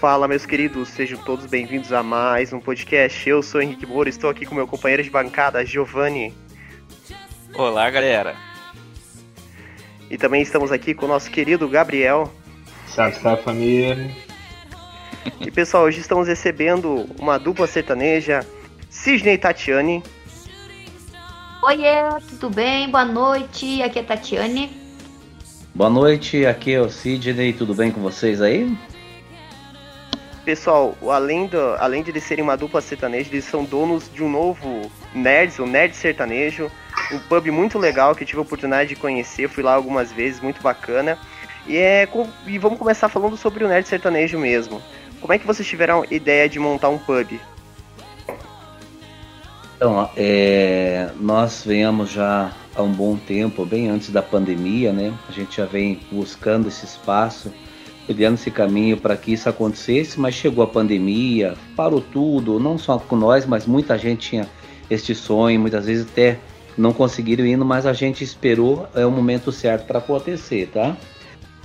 Fala, meus queridos, sejam todos bem-vindos a mais um podcast. Eu sou Henrique Moura, estou aqui com meu companheiro de bancada, Giovanni. Olá, galera. E também estamos aqui com o nosso querido Gabriel. Salve, salve família. E pessoal, hoje estamos recebendo uma dupla sertaneja, Sidney e Tatiane. Oiê, tudo bem? Boa noite, aqui é Tatiane. Boa noite, aqui é o Sidney, tudo bem com vocês aí? Pessoal, além, do, além de eles serem uma dupla sertaneja, eles são donos de um novo Nerds, o Nerd Sertanejo, um pub muito legal que tive a oportunidade de conhecer, fui lá algumas vezes, muito bacana. E, é, e vamos começar falando sobre o Nerd Sertanejo mesmo. Como é que vocês tiveram ideia de montar um pub? Então, é, nós venhamos já há um bom tempo, bem antes da pandemia, né? A gente já vem buscando esse espaço, trilhando esse caminho para que isso acontecesse, mas chegou a pandemia, parou tudo, não só com nós, mas muita gente tinha este sonho, muitas vezes até não conseguiram ir, mas a gente esperou é o momento certo para acontecer, tá?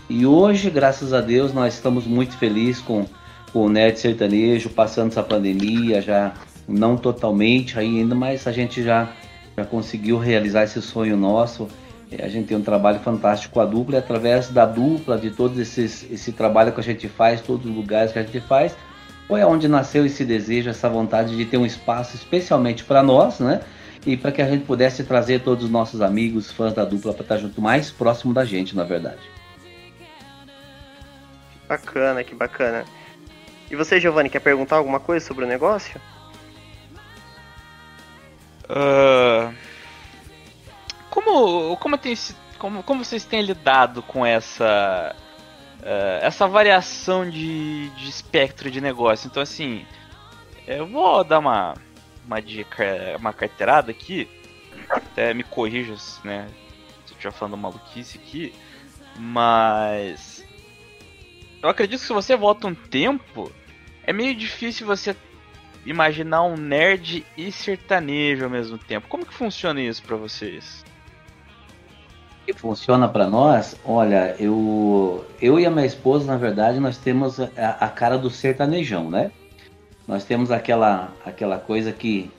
E hoje, graças a Deus, nós estamos muito felizes com, com o Nerd Sertanejo, passando essa pandemia, já não totalmente ainda, mas a gente já, já conseguiu realizar esse sonho nosso. É, a gente tem um trabalho fantástico com a dupla, e através da dupla, de todo esses, esse trabalho que a gente faz, todos os lugares que a gente faz, foi onde nasceu esse desejo, essa vontade de ter um espaço especialmente para nós, né? E para que a gente pudesse trazer todos os nossos amigos, fãs da dupla, para estar junto mais próximo da gente, na verdade. Bacana, que bacana. E você, Giovanni, quer perguntar alguma coisa sobre o negócio? Uh, como, como, tem, como, como vocês têm lidado com essa uh, essa variação de, de espectro de negócio? Então, assim, eu vou dar uma, uma dica, uma carteirada aqui. Até me corrija, né? Se eu estiver falando maluquice aqui. Mas. Eu acredito que se você volta um tempo, é meio difícil você imaginar um nerd e sertanejo ao mesmo tempo. Como que funciona isso para vocês? Que funciona para nós? Olha, eu, eu e a minha esposa, na verdade, nós temos a, a, cara do sertanejão, né? Nós temos aquela, aquela coisa que,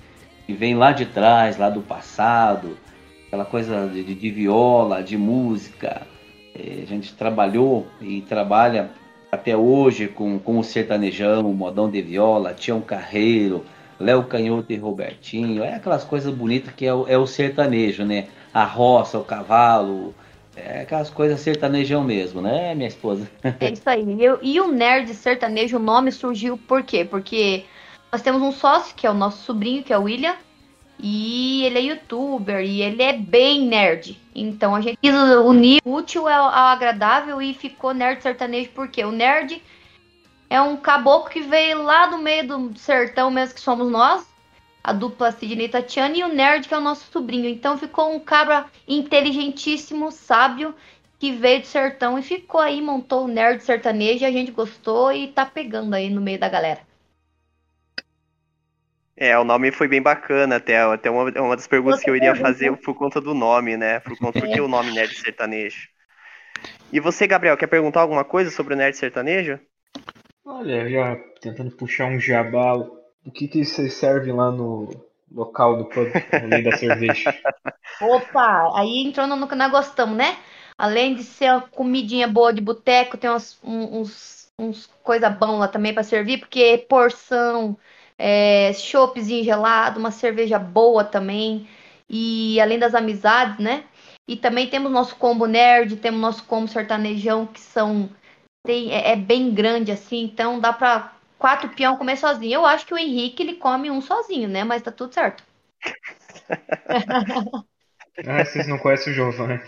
que vem lá de trás, lá do passado, aquela coisa de, de viola, de música. É, a gente trabalhou e trabalha até hoje com, com o sertanejão, o modão de viola, Tião Carreiro, Léo Canhoto e Robertinho, é aquelas coisas bonitas que é é o sertanejo, né? A roça, o cavalo, é aquelas coisas sertanejão mesmo, né, minha esposa? É isso aí. Eu, e o Nerd Sertanejo, o nome surgiu por quê? Porque nós temos um sócio, que é o nosso sobrinho, que é o William, e ele é youtuber e ele é bem nerd. Então a gente quis unir o útil ao, agradável e ficou nerd sertanejo porque o nerd é um caboclo que veio lá do meio do sertão mesmo que somos nós, a dupla Sidney e Tatiana, e o nerd que é o nosso sobrinho. Então ficou um cabra inteligentíssimo, sábio, que veio do sertão e ficou aí, montou o nerd sertanejo, a gente gostou e tá pegando aí no meio da galera. É, o nome foi bem bacana até. Até uma, uma das perguntas que eu iria fazer por conta do nome, né? Por conta do que o nome Nerd Sertanejo. E você, Gabriel, quer perguntar alguma coisa sobre o Nerd Sertanejo? Olha, já tentando puxar um jabá, o que que vocês servem lá no local do pub, além da cerveja? Opa, aí entrou no que nós gostamos, né? Além de ser uma comidinha boa de boteco, tem uns, uns, uns coisa bom lá também para servir, porque porção, é, choppzinho gelado, uma cerveja boa também. E além das amizades, né? E também temos nosso combo nerd, temos nosso combo sertanejão, que são. Tem, é, é bem grande assim, então dá pra quatro peão comer sozinho. Eu acho que o Henrique ele come um sozinho, né? Mas tá tudo certo. ah, vocês não conhecem o Giovanni.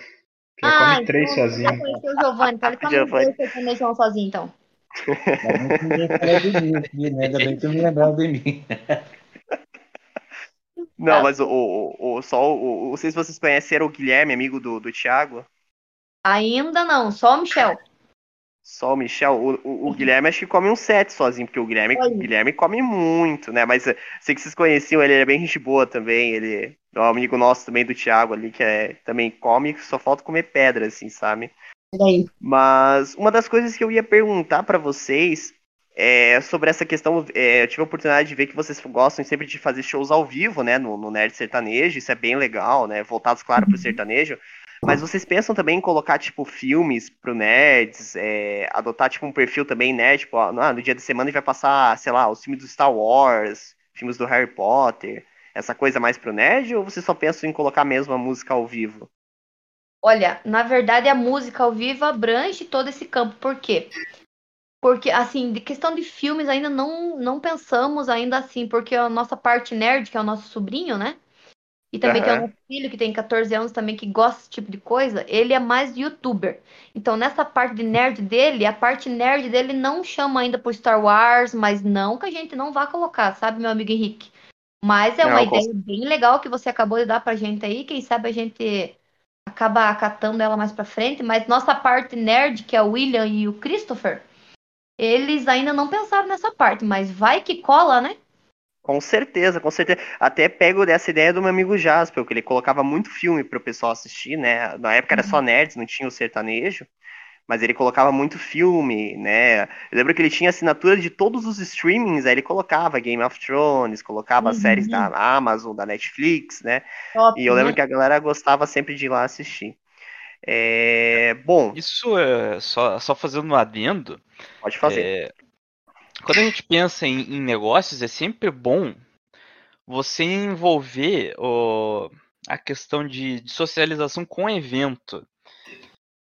Já ah, come três então, sozinho. Já conheceu o Giovanni, então ele come Giovanni. dois sertanejão sozinho, então. Ainda bem que eu me lembrava de mim. Não, mas o, o, o só o, não sei se vocês conheceram o Guilherme, amigo do, do Thiago. Ainda não, só o Michel. Só o Michel. O, o, o Guilherme acho que come um set sozinho, porque o Guilherme, o Guilherme come muito, né? Mas sei que vocês conheciam ele, é bem gente boa também. Ele é um amigo nosso também do Thiago ali, que é, também come, só falta comer pedra, assim, sabe? Mas uma das coisas que eu ia perguntar para vocês É, sobre essa questão, é, eu tive a oportunidade de ver que vocês gostam sempre de fazer shows ao vivo, né, no, no Nerd Sertanejo, isso é bem legal, né, voltados, claro, pro sertanejo. Mas vocês pensam também em colocar, tipo, filmes pro nerds, é, adotar, tipo, um perfil também nerd, tipo, ó, no dia de semana vai passar, sei lá, os filmes do Star Wars, filmes do Harry Potter, essa coisa mais pro nerd, ou vocês só pensam em colocar mesmo a música ao vivo? Olha, na verdade a música ao vivo abrange todo esse campo, por quê? Porque, assim, de questão de filmes ainda não, não pensamos ainda assim, porque a nossa parte nerd, que é o nosso sobrinho, né? E também tem nosso filho, que tem 14 anos também, que gosta desse tipo de coisa. Ele é mais youtuber. Então, nessa parte de nerd dele, a parte nerd dele não chama ainda pro Star Wars, mas não que a gente não vá colocar, sabe, meu amigo Henrique? Mas é uma Não, com- ideia bem legal que você acabou de dar pra gente aí. Quem sabe a gente acaba acatando ela mais pra frente. Mas nossa parte nerd, que é o William e o Christopher, eles ainda não pensaram nessa parte. Mas vai que cola, né? Com certeza, com certeza. Até pego dessa ideia do meu amigo Jasper, que ele colocava muito filme pro pessoal assistir, né? Na época era só nerds, não tinha o sertanejo, mas ele colocava muito filme, né? Eu lembro que ele tinha assinatura de todos os streamings, aí ele colocava Game of Thrones, colocava as Uhum. séries da Amazon, da Netflix, né? Top, E eu lembro né? que a galera gostava sempre de ir lá assistir. É... Bom, Isso é só, só fazendo um adendo. pode fazer. é, quando a gente pensa em, em negócios, é sempre bom você envolver o- a questão de, de socialização com evento.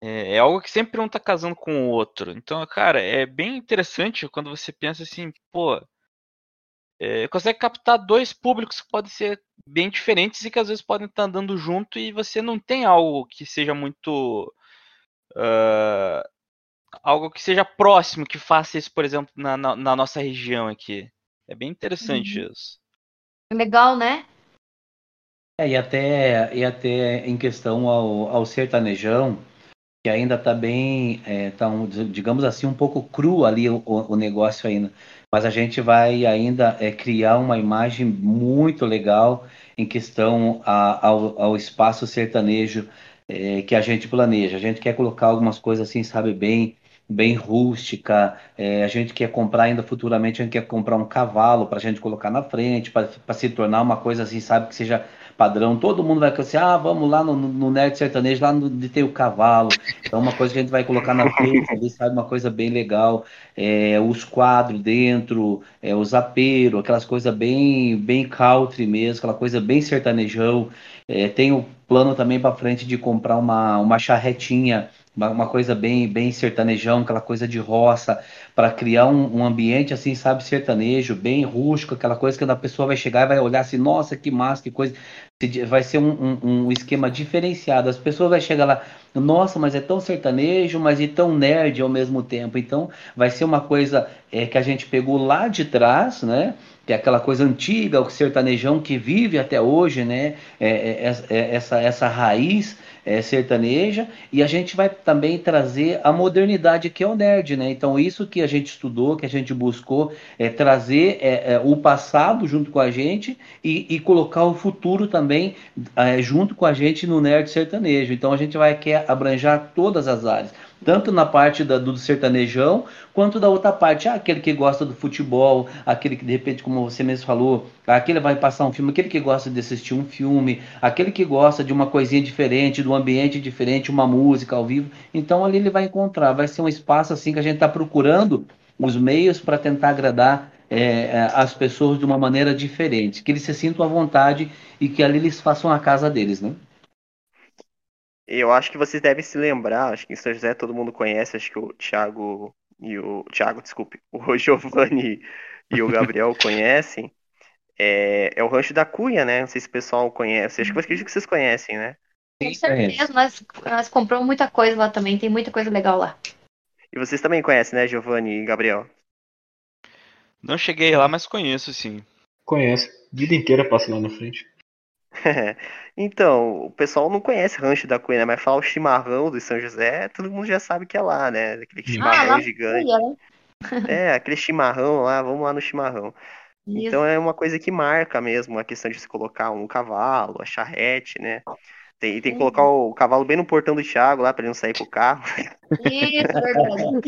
É, é algo que sempre um tá casando com o outro. Então, cara, é bem interessante quando você pensa assim, pô, é, consegue captar dois públicos que podem ser bem diferentes e que às vezes podem estar andando junto e você não tem algo que seja muito. ah, algo que seja próximo que faça isso, por exemplo, na, na, na nossa região aqui. É bem interessante isso. Legal, né? É, e até, e até em questão ao, ao sertanejão, que ainda está bem, é, tá um, digamos assim, um pouco cru ali o, o negócio ainda. Mas a gente vai ainda é, criar uma imagem muito legal em questão a- ao, ao espaço sertanejo é, que a gente planeja. A gente quer colocar algumas coisas assim, sabe, bem, bem rústica. É, a gente quer comprar ainda futuramente, a gente quer comprar um cavalo para a gente colocar na frente, para se tornar uma coisa assim, sabe, que seja padrão. Todo mundo vai assim, ah, vamos lá no, no Nerd Sertanejo, lá onde tem o cavalo. Então, uma coisa que a gente vai colocar na frente, sabe, uma coisa bem legal. É, os quadros dentro, é, os aperos, aquelas coisas bem, bem country mesmo, aquela coisa bem sertanejão. É, tem o plano também para frente de comprar uma, uma charretinha, uma, coisa bem, bem sertanejão, aquela coisa de roça, para criar um, um ambiente assim, sabe, sertanejo, bem rústico, aquela coisa que a pessoa vai chegar e vai olhar assim, nossa, que massa, que coisa. Vai ser um, um, um esquema diferenciado. As pessoas vão chegar lá, nossa, mas é tão sertanejo, mas e tão nerd ao mesmo tempo. Então, vai ser uma coisa é, que a gente pegou lá de trás, né? Que é aquela coisa antiga, o sertanejão que vive até hoje, né? É, é, é, essa, essa raiz é, sertaneja, e a gente vai também trazer a modernidade que é o nerd, né? Então, isso que a gente estudou, que a gente buscou, é trazer é, é, o passado junto com a gente e, e colocar o futuro também é, junto com a gente no nerd sertanejo. Então, a gente vai abranjar todas as áreas tanto na parte da, do sertanejão, quanto da outra parte, ah, aquele que gosta do futebol, aquele que de repente, como você mesmo falou, aquele vai passar um filme, aquele que gosta de assistir um filme, aquele que gosta de uma coisinha diferente, de um ambiente diferente, uma música ao vivo, então ali ele vai encontrar, vai ser um espaço assim que a gente está procurando os meios para tentar agradar é, as pessoas de uma maneira diferente, que eles se sintam à vontade e que ali eles façam a casa deles, né? Eu acho que vocês devem se lembrar, acho que em São José todo mundo conhece, acho que o Thiago e o. Thiago, desculpe, o Giovanni e o Gabriel conhecem. É, é o Rancho da Cunha, né? Não sei se o pessoal conhece. Acho que acredito que vocês conhecem, né? Com certeza, nós, nós compramos muita coisa lá também, tem muita coisa legal lá. E vocês também conhecem, né, Giovanni e Gabriel? Não cheguei lá, mas conheço sim. Conheço. Vida inteira passo lá na frente. então, o pessoal não conhece Rancho da Cunha, né? Mas falar o chimarrão do São José, todo mundo já sabe que é lá, né? Aquele chimarrão ah, lá gigante. Né? É, aquele chimarrão lá, vamos lá no chimarrão. Isso. Então é uma coisa que marca mesmo a questão de se colocar um cavalo, a charrete, né? Tem, tem que colocar o cavalo bem no portão do Thiago lá pra ele não sair com o carro. Isso, verdade.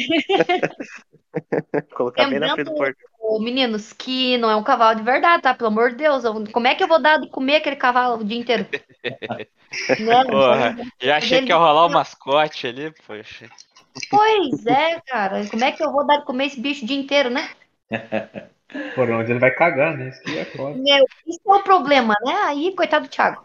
Colocar bem na frente do portão. Ô, meninos, que não é um cavalo de verdade, tá? Pelo amor de Deus. Como é que eu vou dar de comer aquele cavalo o dia inteiro? Né? Porra, já achei que ia rolar o mascote ali, poxa. Pois é, cara. Como é que eu vou dar de comer esse bicho o dia inteiro, né? Por onde ele vai cagar, né? Isso que é foda. Meu, isso é o problema, né? Aí, coitado do Thiago.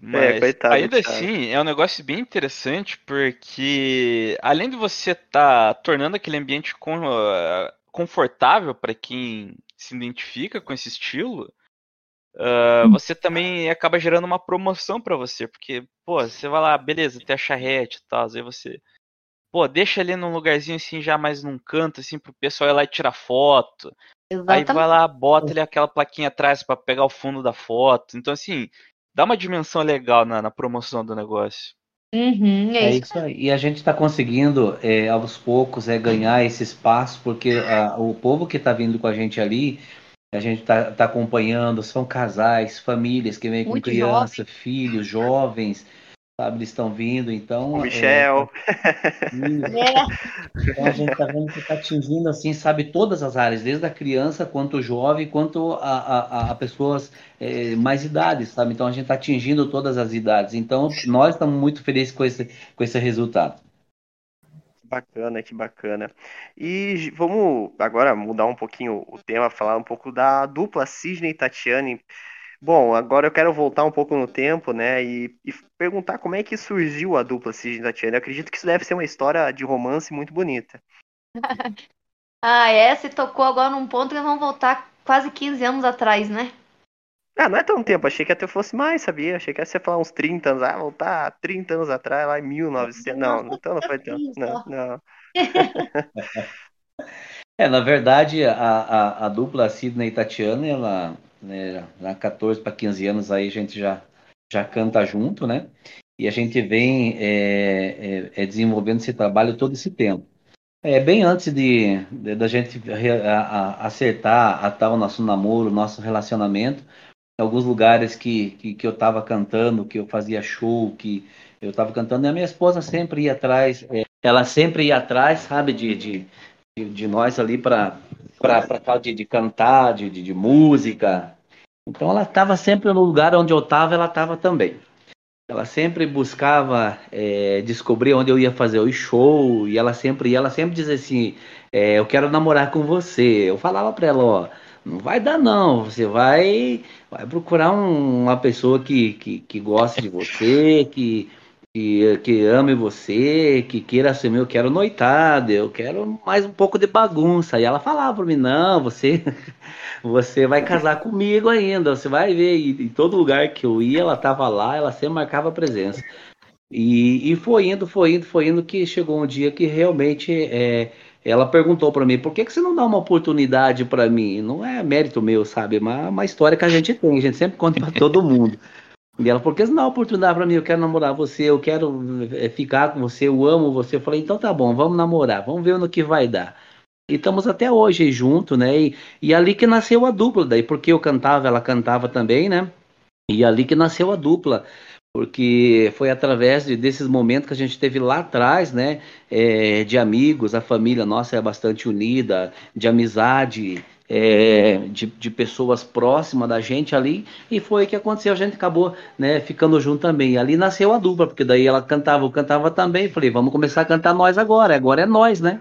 Mas coitado, ainda cara. assim, é um negócio bem interessante porque além de você estar tornando aquele ambiente con- ah, confortável para quem se identifica com esse estilo, ah, você também acaba gerando uma promoção para você, porque, pô, você vai lá, beleza, tem a charrete e tal, aí você, pô, deixa ali num lugarzinho assim, já mais num canto, assim, pro pessoal ir lá e tirar foto. Aí Exatamente. vai lá, bota ali aquela plaquinha atrás pra pegar o fundo da foto. Então, assim, dá uma dimensão legal na, na promoção do negócio. Uhum, é É isso. isso aí. E a gente está conseguindo, é, aos poucos, é, ganhar esse espaço, porque a- o povo que está vindo com a gente ali, a gente está tá acompanhando, são casais, famílias que vêm com Muito criança, filhos, jovens, sabe? Eles estão vindo, então. O é, Michel. isso. É, Então a gente está vendo que está atingindo, assim, sabe, todas as áreas, desde a criança, quanto o jovem, quanto a, a, a- pessoas é, mais idades, sabe? Então a gente está atingindo todas as idades. Então nós estamos muito felizes com esse, com esse resultado. Que bacana, que bacana. E vamos agora mudar um pouquinho o tema, falar um pouco da dupla Sidney e Tatiane. Bom, agora eu quero voltar um pouco no tempo, né, e, e perguntar como é que surgiu a dupla Sidney e Tatiane. Eu acredito que isso deve ser uma história de romance muito bonita. Ah, é, você tocou agora num ponto que nós vamos voltar quase 15 anos atrás, né? Ah, não é tão tempo, achei que até fosse mais, sabia? Achei que ia ser falar uns 30 anos, ah, voltar 30 anos atrás, lá em 1900. Não, então não foi tanto. Não, não. É, na verdade, a, a, a dupla Sidney e Tatiana, ela, né, há 14 para 15 anos aí a gente já, já canta junto, né? E a gente vem é, é, é, desenvolvendo esse trabalho todo esse tempo. É, bem antes de, da gente a- a- acertar a tal nosso namoro, nosso relacionamento, alguns lugares que, que, que eu estava cantando, que eu fazia show, que eu estava cantando, e a minha esposa sempre ia atrás, é, ela sempre ia atrás, sabe, de, de, de, nós ali para para de, de cantar, de, de música. Então ela estava sempre no lugar onde eu estava, ela estava também. Ela sempre buscava é, descobrir onde eu ia fazer o show e ela sempre, e ela sempre dizia assim, é, eu quero namorar com você. Eu falava para ela, ó, não vai dar não, você vai, vai procurar um- uma pessoa que, que, que goste de você, que, que, que ame você, que queira assumir, eu quero noitada, eu quero mais um pouco de bagunça. E ela falava para mim, não, você você vai casar comigo ainda, você vai ver. E em todo lugar que eu ia, ela estava lá, ela sempre marcava presença. E, e foi indo, foi indo, foi indo, que chegou um dia que realmente é, ela perguntou para mim, por que, que você não dá uma oportunidade para mim? Não é mérito meu, sabe? É uma, uma história que a gente tem, a gente sempre conta para todo mundo. E ela, por que você não dá uma oportunidade para mim? Eu quero namorar você, eu quero é, ficar com você, eu amo você. Eu falei, então tá bom, vamos namorar, vamos ver no que vai dar. E estamos até hoje junto, né? E, e ali que nasceu a dupla, daí porque eu cantava, ela cantava também, né? E ali que nasceu a dupla, porque foi através de- desses momentos que a gente teve lá atrás, né? é, de amigos, a família nossa é bastante unida, de amizade, é, de, de pessoas próximas da gente ali, e foi o que aconteceu, a gente acabou né, ficando junto também. E ali nasceu a dupla, porque daí ela cantava, eu cantava também, falei, vamos começar a cantar nós agora, agora é nós, né?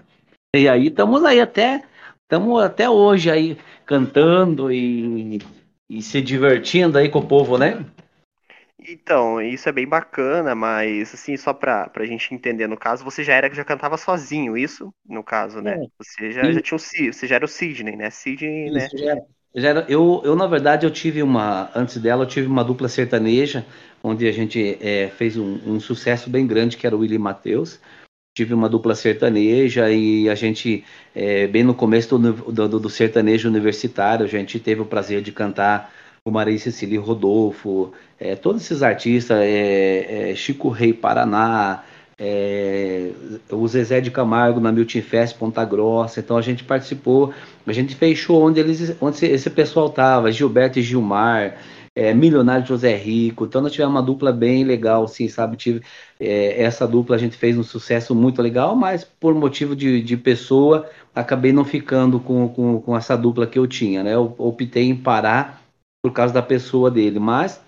E aí estamos aí até estamos até hoje aí cantando e, e se divertindo aí com o povo, né? Então, isso é bem bacana, mas assim, só pra, pra gente entender, no caso, você já era que já cantava sozinho, isso? No caso, né? É. Você já, já tinha o você já era o Sidney, né? Sidney, né? Já era- já era- eu, eu, na verdade, eu tive uma. Antes dela, eu tive uma dupla sertaneja, onde a gente é, fez um, um sucesso bem grande, que era o Willie Matheus. Tive uma dupla sertaneja e a gente, é, bem no começo do, do, do sertanejo universitário, a gente teve o prazer de cantar o Maria Cecília Rodolfo, é, todos esses artistas, é, é, Chico Rei Paraná, é, o Zezé de Camargo na Milton Fest Ponta Grossa, então a gente participou, a gente fez show onde, eles, onde esse pessoal tava, Gilberto e Gilmar, é, Milionário José Rico, então nós tivemos uma dupla bem legal, assim, sabe, tive, é, essa dupla a gente fez um sucesso muito legal, mas por motivo de, de pessoa, acabei não ficando com, com, com essa dupla que eu tinha, né, eu optei em parar por causa da pessoa dele, mas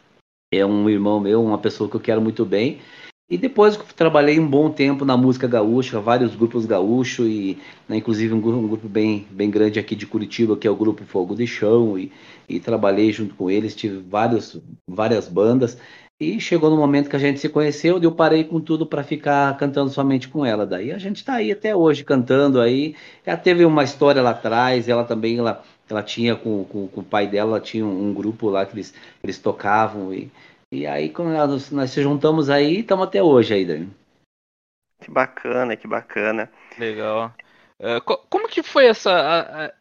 é um irmão meu, uma pessoa que eu quero muito bem, e depois trabalhei um bom tempo na música gaúcha, vários grupos gaúchos e né, inclusive um grupo, um grupo, bem, bem grande aqui de Curitiba que é o grupo Fogo de Chão e, e trabalhei junto com eles, tive vários, várias bandas e chegou no momento que a gente se conheceu, eu parei com tudo para ficar cantando somente com ela. Daí a gente está aí até hoje cantando aí. Ela teve uma história lá atrás, ela também ela, ela tinha com, com, com o pai dela, tinha um, um grupo lá que eles, eles tocavam e e aí, quando nós, nós se juntamos aí, estamos até hoje aí, Dani. Que bacana, que bacana. Legal. Uh, co como que foi essa. A, a...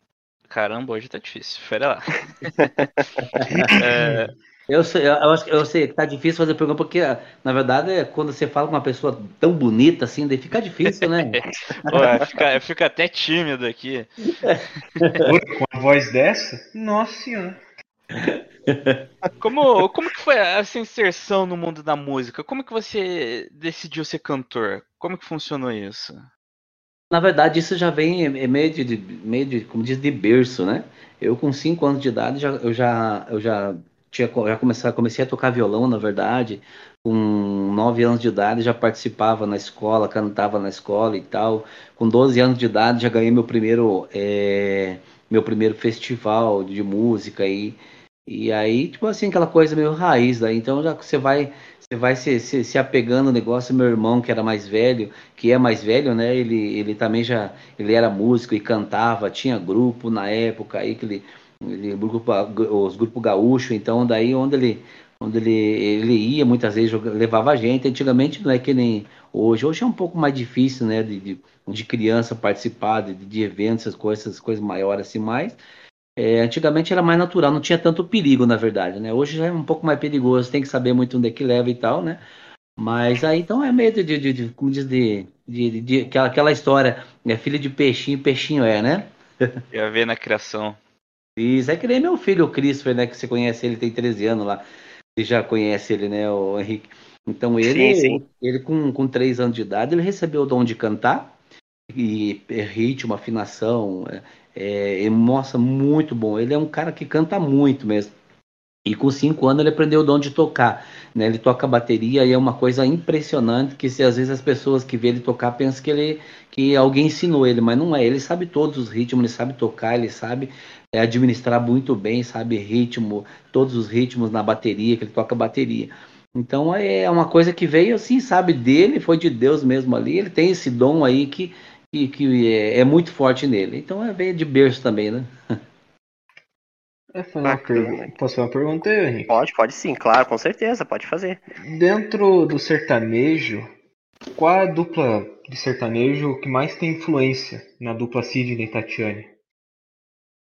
Caramba, hoje tá difícil. Pera lá. é... Eu sei, eu, acho, eu sei que tá difícil fazer pergunta, porque, na verdade, é quando você fala com uma pessoa tão bonita assim, daí fica difícil, né? Pô, fica, fica até tímido aqui. com a voz dessa? Nossa senhora. Como, como que foi essa inserção no mundo da música? Como que você decidiu ser cantor? Como que funcionou isso? Na verdade, isso já vem é meio de, meio de como diz, de berço, né? Eu com 5 anos de idade, já, eu já, eu já tinha já comecei, comecei a tocar violão, na verdade. Com 9 anos de idade já participava na escola, cantava na escola e tal. Com 12 anos de idade já ganhei meu primeiro, é, meu primeiro festival de música e e aí, tipo assim, aquela coisa meio raiz, daí então já você vai, você vai se, se, se, apegando ao negócio, meu irmão, que era mais velho, que é mais velho, né? Ele, ele também já, ele era músico e cantava, tinha grupo na época aí que ele, ele grupo, os grupos gaúcho, então daí onde ele, onde ele, ele ia, muitas vezes levava a gente, antigamente não é que nem hoje, hoje é um pouco mais difícil, né, de, de, de criança participar de, de eventos, essas coisas, essas coisas maiores assim, mais é, antigamente era mais natural, não tinha tanto perigo, na verdade, né? Hoje já é um pouco mais perigoso, tem que saber muito onde é que leva e tal, né? Mas aí então é meio de, de, de como diz, de, de, de, aquela, aquela história, é filho de peixinho, peixinho é, né? Ia ver na criação. Isso, é que nem meu filho, o Christopher, né? Que você conhece ele, tem 13 anos lá. Você já conhece ele, né, o Henrique? Então ele, sim, sim. ele com, com 3 anos de idade, ele recebeu o dom de cantar, e ritmo, afinação, é, é, mostra muito bom. Ele é um cara que canta muito mesmo. E com cinco anos ele aprendeu o dom de tocar. Né? Ele toca bateria e é uma coisa impressionante que se às vezes as pessoas que vê ele tocar pensam que ele que alguém ensinou ele, mas não é. Ele sabe todos os ritmos, ele sabe tocar, ele sabe é, administrar muito bem, sabe ritmo, todos os ritmos na bateria, que ele toca bateria. Então é uma coisa que veio assim, sabe, dele, foi de Deus mesmo ali. Ele tem esse dom aí que que, que é, é, muito forte nele. Então é bem de berço também, né? É, Posso fazer uma pergunta aí, Henrique? Pode, pode sim, claro, com certeza, pode fazer. Dentro do sertanejo, qual a dupla de sertanejo que mais tem influência na dupla Sidney e Tatiane?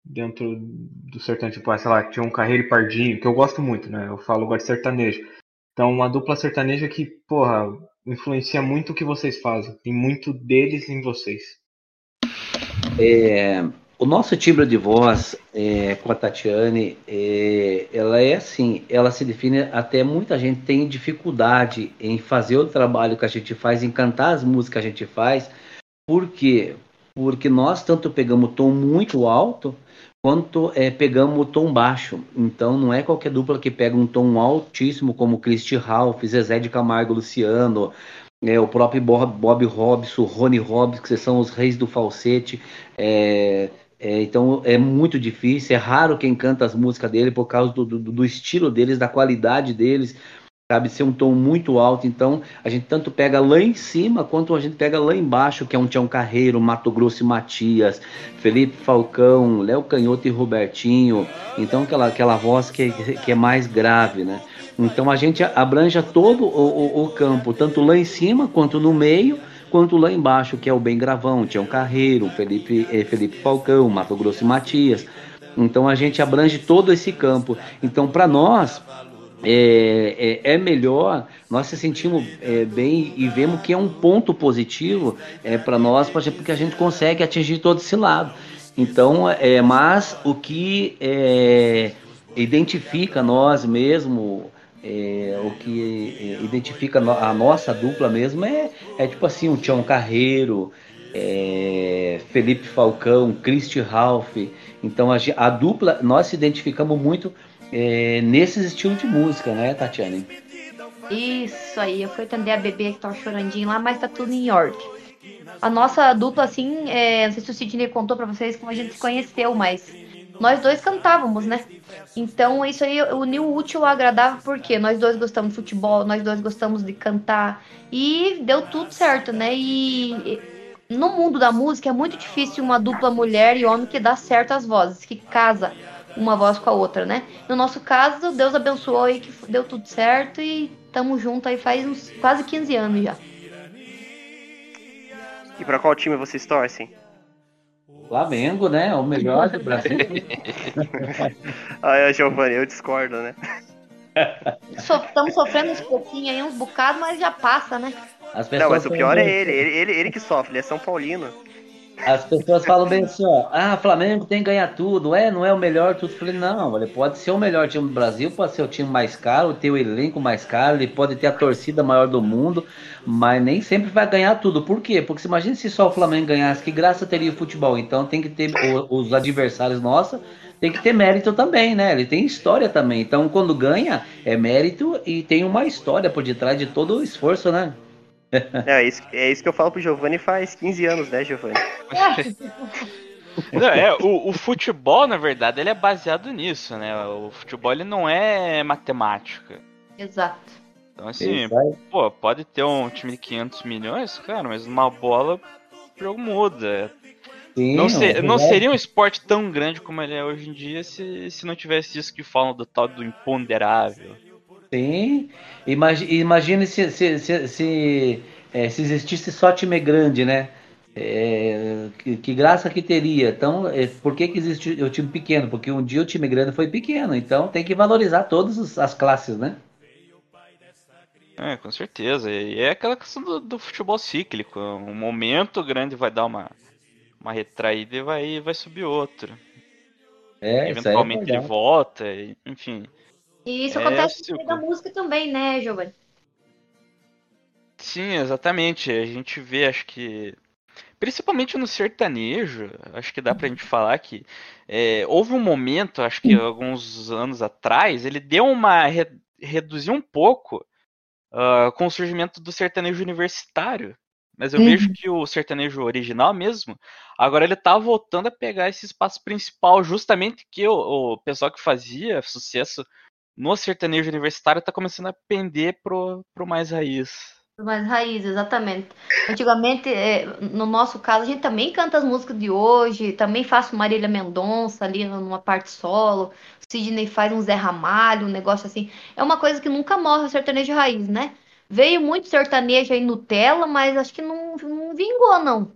Dentro do sertanejo, tipo, ah, sei lá, tinha um Carreiro e Pardinho, que eu gosto muito, né? Eu falo agora de sertanejo. Então, uma dupla sertaneja que, porra, influencia muito o que vocês fazem. Tem muito deles em vocês. É, o nosso timbre de voz é, com a Tatiane, é, ela é assim, ela se define até muita gente tem dificuldade em fazer o trabalho que a gente faz, em cantar as músicas que a gente faz. Por quê? Porque nós tanto pegamos tom muito alto quanto é, pegamos o tom baixo. Então não é qualquer dupla que pega um tom altíssimo como Christy Ralph, Zezé de Camargo, Luciano, é, o próprio Bob, Bob Robson, Rony Robson, que são os reis do falsete. É, é, então é muito difícil, é raro quem canta as músicas dele por causa do, do, do estilo deles, da qualidade deles sabe ser um tom muito alto. Então a gente tanto pega lá em cima quanto a gente pega lá embaixo, que é um Tião Carreiro, Mato Grosso e Matias, Felipe Falcão, Léo Canhoto e Robertinho. Então aquela, aquela voz que, que é mais grave, né? Então a gente abranja todo o, o, o campo, tanto lá em cima quanto no meio quanto lá embaixo, que é o bem gravão, Tião Carreiro, Felipe, eh, Felipe Falcão, Mato Grosso e Matias. Então a gente abrange todo esse campo. Então para nós é, é, é, melhor, nós se sentimos é, bem e vemos que é um ponto positivo é, para nós, porque a gente consegue atingir todo esse lado. Então, é, mas o que é, identifica nós mesmo, é, o que é, identifica a nossa dupla mesmo é, é tipo assim, o Tião Carreiro, é, Felipe Falcão, Christy Ralph. Então a, a, dupla, nós se identificamos muito é, nesses estilos de música, né, Tatiane? Isso aí, eu fui atender a bebê que tá chorandinho lá, mas tá tudo em ordem. A nossa dupla, assim, é, não sei se o Sidney contou para vocês como a gente se conheceu, mas nós dois cantávamos, né? Então isso aí uniu o útil ao agradável, porque nós dois gostamos de futebol, nós dois gostamos de cantar e deu tudo certo, né? E no mundo da música é muito difícil uma dupla mulher e homem que dá certo as vozes, que casa uma voz com a outra, né? No nosso caso, Deus abençoou e que deu tudo certo e estamos juntos aí faz uns quase 15 anos já. E para qual time vocês torcem? Flamengo, né? O melhor do Brasil. Ai, Giovanni, eu discordo, né? Estamos sofrendo uns pouquinho aí, uns bocados, mas já passa, né? não, mas o pior é ele, ele, ele, ele que sofre, ele é São Paulino. As pessoas falam bem assim, ó, ah, Flamengo tem que ganhar tudo, é, não é o melhor, tudo. Eu falei, não, ele pode ser o melhor time do Brasil, pode ser o time mais caro, ter o elenco mais caro, ele pode ter a torcida maior do mundo, mas nem sempre vai ganhar tudo. Por quê? Porque se imagina se só o Flamengo ganhasse, que graça teria o futebol? Então tem que ter os adversários nossos, tem que ter mérito também, né? Ele tem história também. Então quando ganha, é mérito e tem uma história por detrás de todo o esforço, né? É, isso, é isso que eu falo pro Giovanni faz 15 anos, né, Giovanni? Não, é, o, o, futebol, na verdade, ele é baseado nisso, né? O futebol ele não é matemática. Exato. Então, assim, pô, pode ter um time de 500 milhões, cara, mas uma bola, o jogo muda. Sim, não, ser, é não seria um esporte tão grande como ele é hoje em dia se, se não tivesse isso que falam do tal do imponderável. Sim. Imagine se, se, se, se, é, se existisse só time grande, né? É, que, que, graça que teria. Então, é, por que, que existe o time pequeno? Porque um dia o time grande foi pequeno. Então tem que valorizar todas as classes, né? É, com certeza. E é aquela questão do, do, futebol cíclico. Um momento grande vai dar uma, uma retraída e vai, vai subir outro. É, Eventualmente é ele volta, enfim. E isso é, acontece no meio da música também, né, Giovanni? Sim, exatamente. A gente vê, acho que. Principalmente no sertanejo, acho que dá pra gente falar que é, houve um momento, acho que alguns anos atrás, ele deu uma. Re, reduziu um pouco uh, com o surgimento do sertanejo universitário. Mas eu uhum. vejo que o sertanejo original mesmo, agora ele tá voltando a pegar esse espaço principal, justamente que o, o pessoal que fazia sucesso no sertanejo universitário tá começando a pender pro, pro mais raiz. Mais raiz, exatamente. Antigamente, é, no nosso caso, a gente também canta as músicas de hoje, também faço Marília Mendonça ali numa parte solo, o Sidney faz um Zé Ramalho, um negócio assim. É uma coisa que nunca morre o sertanejo raiz, né? Veio muito sertanejo aí Nutella, mas acho que não, não vingou, não.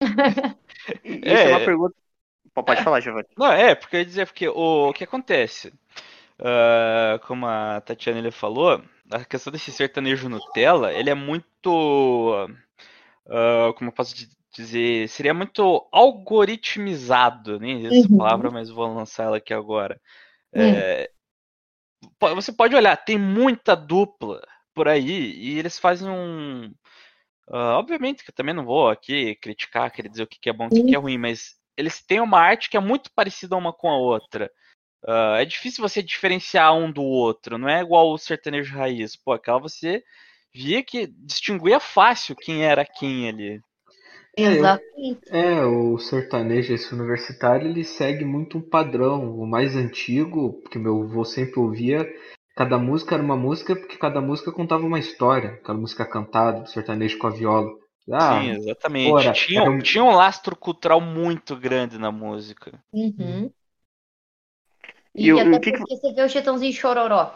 Isso é, é uma pergunta. Pode falar, Giovanni. Não, é, porque eu ia dizer, porque o, o que acontece? Uh, como a Tatiana ele falou, a questão desse sertanejo Nutella, ele é muito. Uh, como eu posso dizer? Seria muito algoritmizado, nem essa uhum. palavra, mas vou lançar ela aqui agora. Uhum. É, você pode olhar, tem muita dupla por aí e eles fazem um. Uh, obviamente que eu também não vou aqui criticar, querer dizer o que é bom e o que é ruim, mas eles têm uma arte que é muito parecida uma com a outra. Uh, é difícil você diferenciar um do outro, não é igual o sertanejo raiz. Pô, aquela você via que distinguia fácil quem era quem ali. Exatamente. É, o sertanejo esse universitário, ele segue muito um padrão. O mais antigo, que meu avô sempre ouvia, cada música era uma música porque cada música contava uma história. Aquela música cantada, do sertanejo com a viola. Ah, Sim, exatamente. tinha, um... tinha um lastro cultural muito grande na música. Uhum. E, e até que porque que... você vê o Chitãozinho Chororó.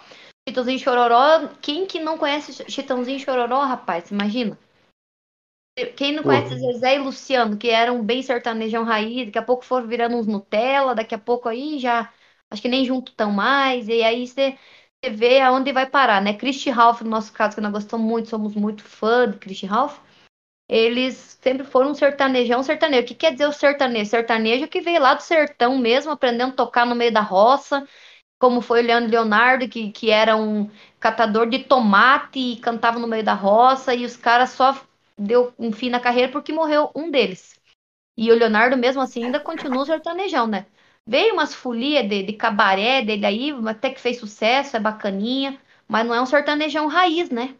Chitãozinho Chororó, quem que não conhece Chitãozinho Chororó, rapaz? Imagina. Quem não conhece Porra. Zezé e Luciano, que eram bem sertanejão raiz, daqui a pouco foram virando uns Nutella, daqui a pouco aí já, acho que nem junto tão mais, e aí você, você vê aonde vai parar, né? Christy Ralph, no nosso caso, que nós gostamos muito, somos muito fã de Christy Ralph, eles sempre foram um sertanejão sertanejo. O que quer dizer o sertanejo? Sertanejo que veio lá do sertão mesmo, aprendendo a tocar no meio da roça, como foi o Leandro Leonardo, que, que era um catador de tomate e cantava no meio da roça, e os caras só deu um fim na carreira porque morreu um deles. E o Leonardo, mesmo assim, ainda continua sertanejão, né? Veio umas folias de, de cabaré dele aí, até que fez sucesso, é bacaninha, mas não é um sertanejão raiz, né?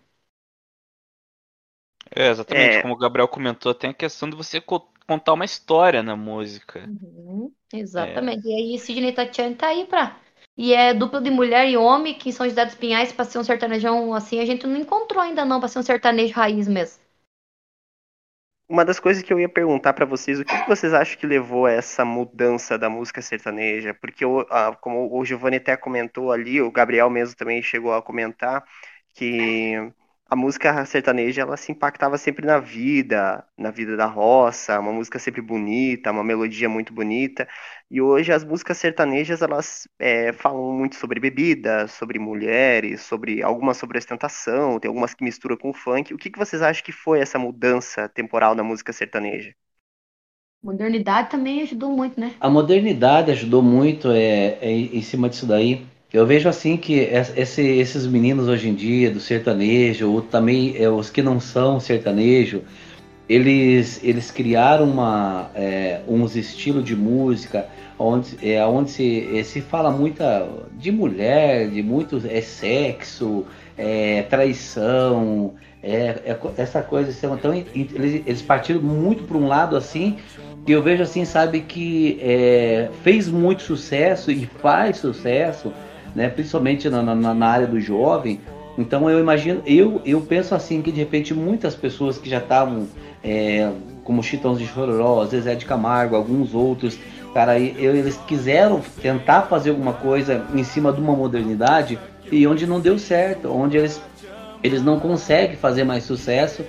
É, exatamente, É. como o Gabriel comentou, tem a questão de você co- contar uma história na música. Uhum, exatamente. E aí, Sidney Tatiane tá aí pra. E é dupla de mulher e homem, que são de Cidades Pinhais, pra ser um sertanejão assim, a gente não encontrou ainda não, pra ser um sertanejo raiz mesmo. Uma das coisas que eu ia perguntar pra vocês, o que vocês acham que levou a essa mudança da música sertaneja? Porque, o- ah, como o Giovanni até comentou ali, o Gabriel mesmo também chegou a comentar, que a música sertaneja, ela se impactava sempre na vida, na vida da roça, uma música sempre bonita, uma melodia muito bonita. E hoje as músicas sertanejas, elas é, falam muito sobre bebida, sobre mulheres, sobre algumas sobre ostentação, tem algumas que misturam com funk. O que que vocês acham que foi essa mudança temporal na música sertaneja? Modernidade também ajudou muito, né? A modernidade ajudou muito é, é, em cima disso daí. Eu vejo assim que es- esse- esses meninos hoje em dia do sertanejo, ou também é, os que não são sertanejo, eles, eles criaram uma, é, uns estilos de música onde, é, onde se, é, se fala muita de mulher, de muito é, sexo, é, traição, é, é essa coisa. Então, eles, eles partiram muito para um lado assim e eu vejo assim, sabe, que é, fez muito sucesso e faz sucesso, né, principalmente na, na, na área do jovem. Então eu imagino, eu, eu penso assim que de repente muitas pessoas que já estavam, é, como Chitãos de Chororó, Zezé de Camargo, alguns outros, cara, eu- eles quiseram tentar fazer alguma coisa em cima de uma modernidade e onde não deu certo, onde eles, eles não conseguem fazer mais sucesso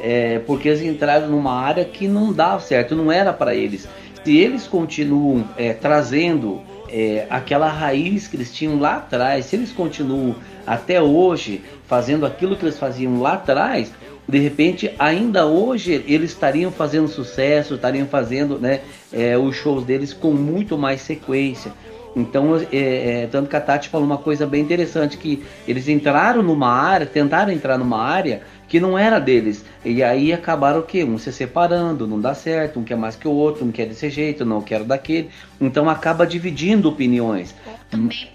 é, porque eles entraram numa área que não dá certo, não era para eles. Se eles continuam é, trazendo é, aquela raiz que eles tinham lá atrás, se eles continuam até hoje fazendo aquilo que eles faziam lá atrás, de repente, ainda hoje eles estariam fazendo sucesso, estariam fazendo né, é, os shows deles com muito mais sequência. Então, é, é, tanto que a Tati falou uma coisa bem interessante, que eles entraram numa área, tentaram entrar numa área que não era deles. E aí acabaram o quê? Um se separando, não dá certo, um quer mais que o outro, um quer desse jeito, não quero daquele. Então acaba dividindo opiniões. Também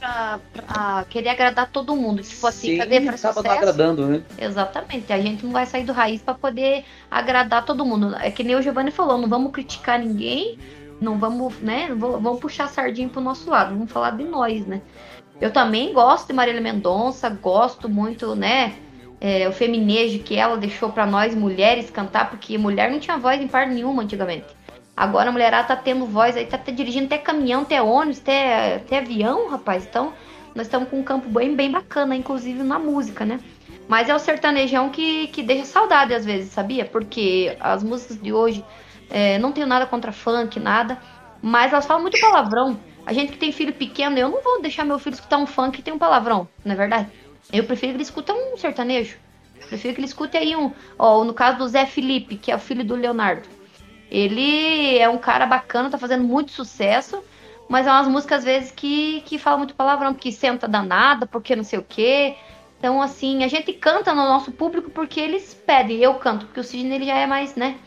pra, pra querer agradar todo mundo. Tipo assim, Sim, cadê pra acaba sucesso? agradando, né? Exatamente. A gente não vai sair do raiz pra poder agradar todo mundo. É que nem o Giovanni falou, não vamos criticar ninguém, não vamos, né? Vamos puxar sardinha pro nosso lado, vamos falar de nós, né? Eu também gosto de Marília Mendonça, gosto muito, né? É, o feminejo que ela deixou pra nós mulheres cantar, porque mulher não tinha voz em parte nenhuma antigamente. Agora a mulherada tá tendo voz aí, tá dirigindo até caminhão, até ônibus, até, até avião, rapaz. Então, nós estamos com um campo bem, bem bacana, inclusive na música, né? Mas é o sertanejão que, que deixa saudade às vezes, sabia? Porque as músicas de hoje, é, não tenho nada contra funk, nada, mas elas falam muito palavrão. A gente que tem filho pequeno, eu não vou deixar meu filho escutar um funk que tem um palavrão, não é verdade? Eu prefiro que ele escute um sertanejo. Prefiro que ele escute aí um. Ó, no caso do Zé Felipe, que é o filho do Leonardo. Ele é um cara bacana, tá fazendo muito sucesso, mas é umas músicas às vezes que, que falam muito palavrão, porque senta danada, porque não sei o quê. Então, assim, a gente canta no nosso público porque eles pedem. Eu canto, porque o Sidney ele já é mais, né?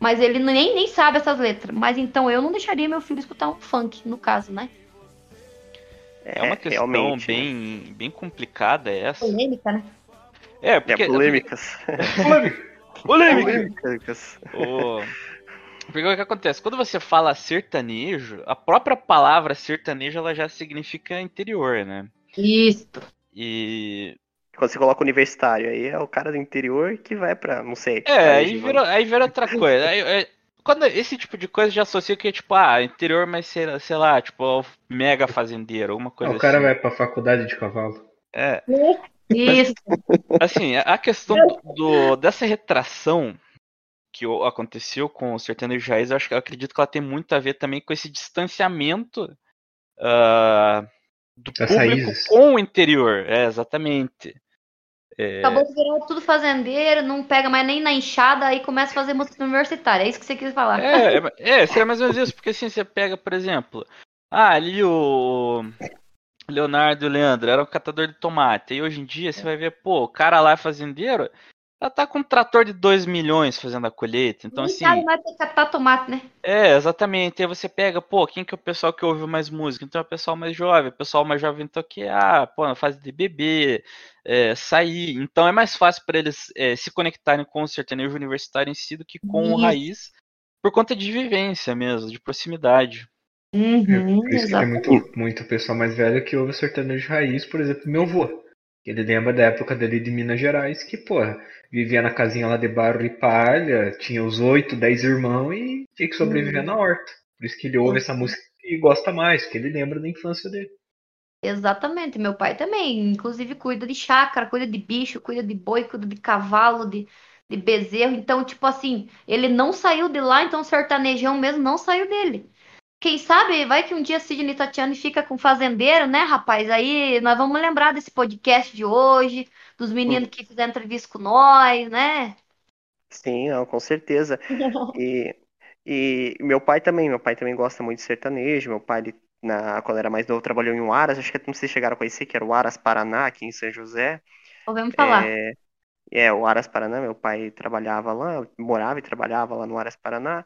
Mas ele nem, nem sabe essas letras. Mas então eu não deixaria meu filho escutar um funk, no caso, né? É uma questão realmente, né? bem, bem complicada essa. Polêmica, né? É, É, porque. polêmicas. Polêmica! Polêmicas. O- Porque o que acontece? Quando você fala sertanejo, a própria palavra sertanejo ela já significa interior, né? Isso. E. Quando você coloca universitário, aí é o cara do interior que vai pra, não sei. É, aí vira, aí vira outra coisa. Aí, é, quando esse tipo de coisa já associa que é tipo, ah, interior, mas sei, sei lá, tipo, o mega fazendeiro, alguma coisa o cara assim. vai pra faculdade de cavalo. É. Isso. Assim, a questão do, do- dessa retração que aconteceu com o sertanejo raiz, eu, acho, que- eu acredito que ela tem muito a ver também com esse distanciamento ah, do Das público raízes. com o interior. É, exatamente. É, Acabou de virar tudo fazendeiro, não pega mais nem na enxada, aí começa a fazer música universitária. É isso que você quis falar. É, é, é, seria mais ou menos isso, porque assim, você pega, por exemplo, ah, ali o Leonardo e o Leandro eram catador de tomate, e hoje em dia você vai ver, pô, o cara lá é fazendeiro, ela tá com um trator de 2 milhões fazendo a colheita, então Nem assim, sabe mais ter que catar tomate, né? é, exatamente, aí você pega, pô, quem que é o pessoal que ouve mais música? Então é o pessoal mais jovem, o pessoal mais jovem então que, ah, pô, na fase de beber, é, sair, então é mais fácil para eles é, se conectarem com o sertanejo universitário em si do que com o Isso. raiz, por conta de vivência mesmo, de proximidade. Uhum, Por isso que tem muito, muito pessoal mais velho que ouve sertanejo raiz, por exemplo, meu avô. Ele lembra da época dele de Minas Gerais, que, porra, vivia na casinha lá de barro e palha, tinha os oito, dez irmãos e tinha que sobreviver na horta. Por isso que ele ouve essa música e gosta mais, porque ele lembra da infância dele. Exatamente, meu pai também, inclusive cuida de chácara, cuida de bicho, cuida de boi, cuida de cavalo, de, de bezerro. Então, tipo assim, ele não saiu de lá, então o sertanejão mesmo não saiu dele. Quem sabe, vai que um dia Sidney Tatiane fica com fazendeiro, né, rapaz? Aí nós vamos lembrar desse podcast de hoje, dos meninos que fizeram entrevista com nós, né? Sim, não, com certeza. E, e meu pai também, meu pai também gosta muito de sertanejo. Meu pai, ele, na, quando era mais novo, trabalhou em um Aras, acho que não sei se chegaram a conhecer, que era o Aras Paraná, aqui em São José. Ouvimos falar. É, é, o Aras Paraná, meu pai trabalhava lá, morava e trabalhava lá no Aras Paraná.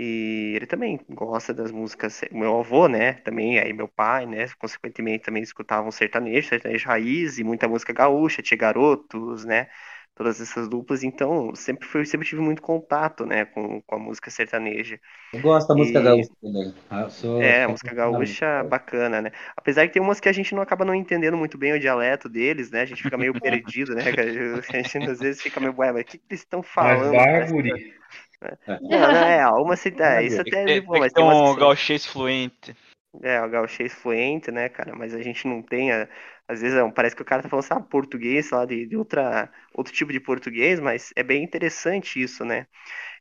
E ele também gosta das músicas, meu avô, né, também, aí meu pai, né, consequentemente também escutavam sertanejo, sertanejo raiz e muita música gaúcha, Tia Garotos, né, todas essas duplas, então sempre fui, sempre tive muito contato, né, com, com a música sertaneja. Eu gosto da música E- gaúcha também. Sou- É, a música gaúcha bacana, né? Apesar que tem umas que a gente não acaba não entendendo muito bem o dialeto deles, né? A gente fica meio perdido, né? A gente às vezes fica meio, ué, mas o que, que eles estão Mas falando? vai, Guri. Não, não, é, uma se é, isso até é ter, de boa, tem mas tem um gauchês fluente. é, o gauchês fluente, né, cara? Mas a gente não tem, a- às vezes é, parece que o cara tá falando, sabe, português, sei lá, de, de outra, outro tipo de português, mas é bem interessante isso, né?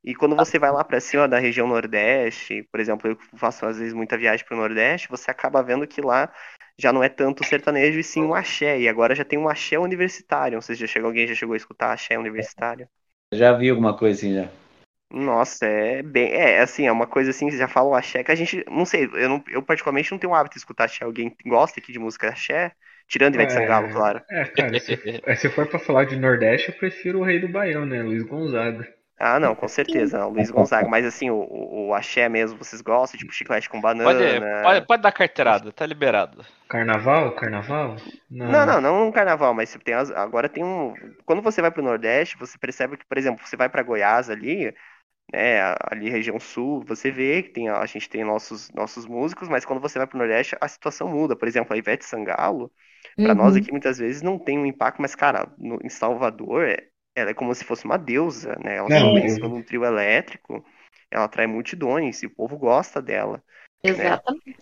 E quando você vai lá pra cima da região Nordeste, por exemplo, eu faço às vezes muita viagem pro Nordeste, você acaba vendo que lá já não é tanto o sertanejo e sim o axé, e agora já tem um axé universitário. Não sei se já chegou, alguém já chegou a escutar axé universitário? Já vi alguma coisinha. Nossa, é bem. É, assim, é uma coisa assim, você já fala o axé, que a gente. Não sei, eu, não, eu particularmente não tenho o hábito de escutar axé. Alguém gosta aqui de música axé? Tirando Ivete É. Sangalo, claro. É, cara, se, é, se for pra falar de Nordeste, eu prefiro o Rei do Baião, né? Luiz Gonzaga. Ah, não, com certeza, não, Luiz Gonzaga. Mas assim, o, o, o axé mesmo, vocês gostam? Tipo, chiclete com banana? Pode, pode, pode dar carteirada, tá liberado. Carnaval? Carnaval? Não, não, não no carnaval, mas tem as- agora tem um. Quando você vai pro Nordeste, você percebe que, por exemplo, você vai pra Goiás ali, né, ali região sul, você vê que tem, a gente tem nossos, nossos músicos, mas quando você vai pro Nordeste, a situação muda. Por exemplo, a Ivete Sangalo, pra nós Uhum. aqui muitas vezes não tem um impacto, mas, cara, no- em Salvador, é- ela é como se fosse uma deusa, né? Ela Não, só eu- conheceu num trio elétrico, ela atrai multidões e o povo gosta dela. Exatamente.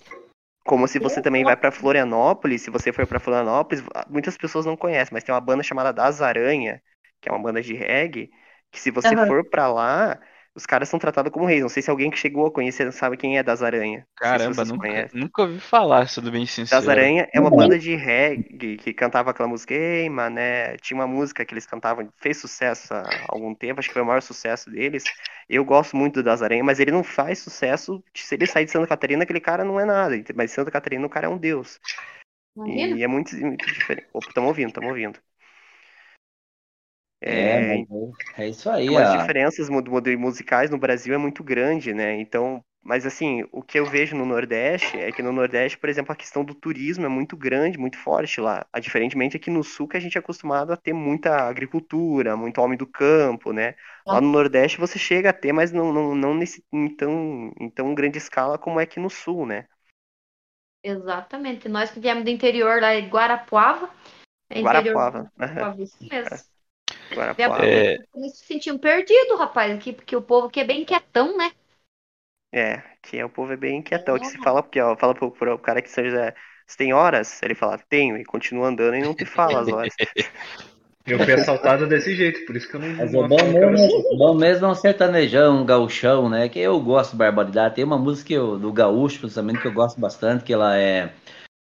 Como se você também vai pra Florianópolis, se você for pra Florianópolis, muitas pessoas não conhecem, mas tem uma banda chamada Das Aranha, que é uma banda de reggae, que se você Aham. for pra lá, os caras são tratados como reis. Não sei se alguém que chegou a conhecer sabe quem é Das Aranha. Se Caramba, vocês nunca, conhecem. nunca ouvi falar, sendo bem sincero. Das Aranha é uma banda de reggae que cantava aquela música Ei, mané. Tinha uma música que eles cantavam, fez sucesso há algum tempo, acho que foi o maior sucesso deles. Eu gosto muito do Das Aranha, mas ele não faz sucesso se ele sair de Santa Catarina, aquele cara não é nada. Mas Santa Catarina o cara é um deus. E é muito, muito diferente. Opa, estamos ouvindo, estamos ouvindo. É, É, é isso aí. Então, as diferenças mu- mu- musicais no Brasil é muito grande, né? Então, mas assim, o que eu vejo no Nordeste é que no Nordeste, por exemplo, a questão do turismo é muito grande, muito forte lá. A diferentemente aqui no Sul que a gente é acostumado a ter muita agricultura, muito homem do campo, né? Lá no Nordeste você chega a ter, mas não, não, não nesse, em, tão, em tão grande escala como é aqui no Sul, né? Exatamente. Nós que viemos do interior lá de Guarapuava. é interior Guarapuava. de Guarapuava, isso mesmo. Guarapuava. É, Eles se sentiam perdidos, rapaz, aqui, porque o povo aqui é bem quietão, né? É, que é, o povo é bem inquietão. Que se fala, porque, ó, fala pro, pro cara que São José, você tem horas? Ele fala, tenho, e continua andando e não te fala as horas. Eu fui assaltado desse jeito, por isso que eu não. Mas não o bom que mesmo, bom mesmo é um sertanejão, um gauchão, né? Que eu gosto de barbaridade. Tem uma música que eu- do gaúcho, principalmente, que eu gosto bastante, que ela é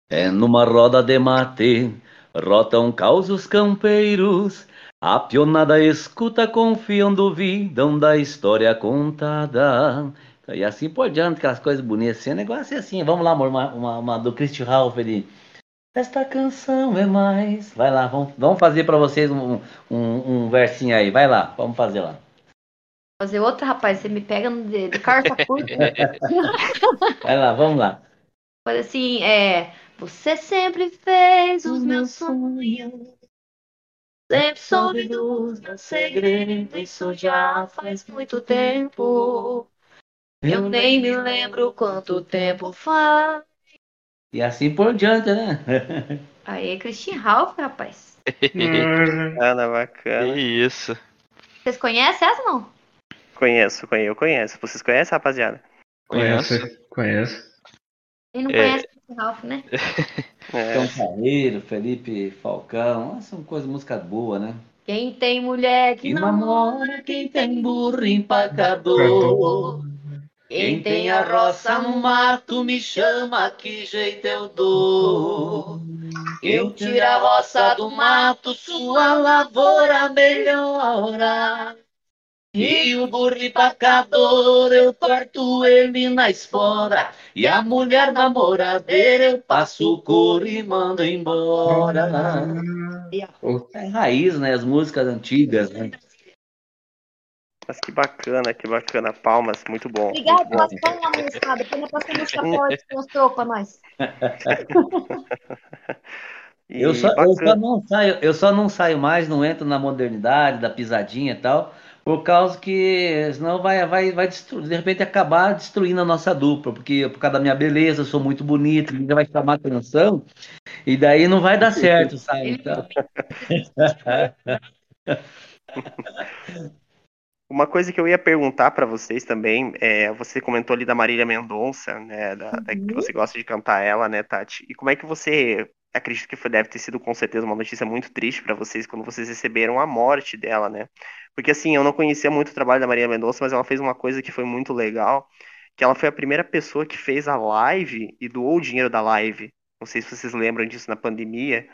É numa roda de mate, rotam causos campeiros, a pionada escuta confiando, duvidam da história contada. E assim por diante, aquelas coisas bonitas, assim, o negócio é assim, vamos lá, amor, uma, uma, uma do Christian Ralph ali. Esta canção é mais. Vai lá, vamos, vamos fazer para vocês um, um, um, versinho aí. Vai lá, vamos fazer lá. Fazer outro, rapaz, você me pega no dedo. Carta curta. Vai lá, vamos lá. Olha assim, é. Você sempre fez os meus sonhos. Sempre soube dos meus segredos. Isso já faz muito tempo. Eu nem me lembro quanto tempo faz. E assim por diante, né? Aí, Christian Ralph, rapaz. bacana, bacana. Que isso. Vocês conhecem essa não? Conheço, conheço, eu conheço. Vocês conhecem, rapaziada? Conheço, conheço. Quem não é... conhece Ralph, né? É. Tom Carreiro, Felipe Falcão, são coisas, música boa, né? Quem tem mulher que, que namora, quem tem burro empacador. Quem tem a roça no mato me chama, que jeito eu dou. Eu tiro a roça do mato, sua lavoura melhora. E o burro empacador, eu corto ele na espora. E a mulher namoradeira, eu passo o couro e mando embora. É raiz, né? As músicas antigas, né? Mas que bacana, que bacana. Palmas, muito bom. Obrigado pelas palmas, moçada. Depois nós passamos música forte que mostrou pra nós. eu, só, eu, só não saio, eu só não saio mais, não entro na modernidade, da pisadinha e tal, por causa que senão vai, vai, vai destruir, de repente acabar destruindo a nossa dupla, porque por causa da minha beleza, eu sou muito bonito, ninguém vai chamar atenção, e daí não vai dar certo, sabe? Então... Uma coisa que eu ia perguntar para vocês também, é, você comentou ali da Marília Mendonça, né, da, da, que você gosta de cantar ela, né, Tati? E como é que você, acredito que foi, deve ter sido com certeza uma notícia muito triste para vocês quando vocês receberam a morte dela, né? Porque assim, eu não conhecia muito o trabalho da Marília Mendonça, mas ela fez uma coisa que foi muito legal, que ela foi a primeira pessoa que fez a live e doou o dinheiro da live. Não sei se vocês lembram disso na pandemia.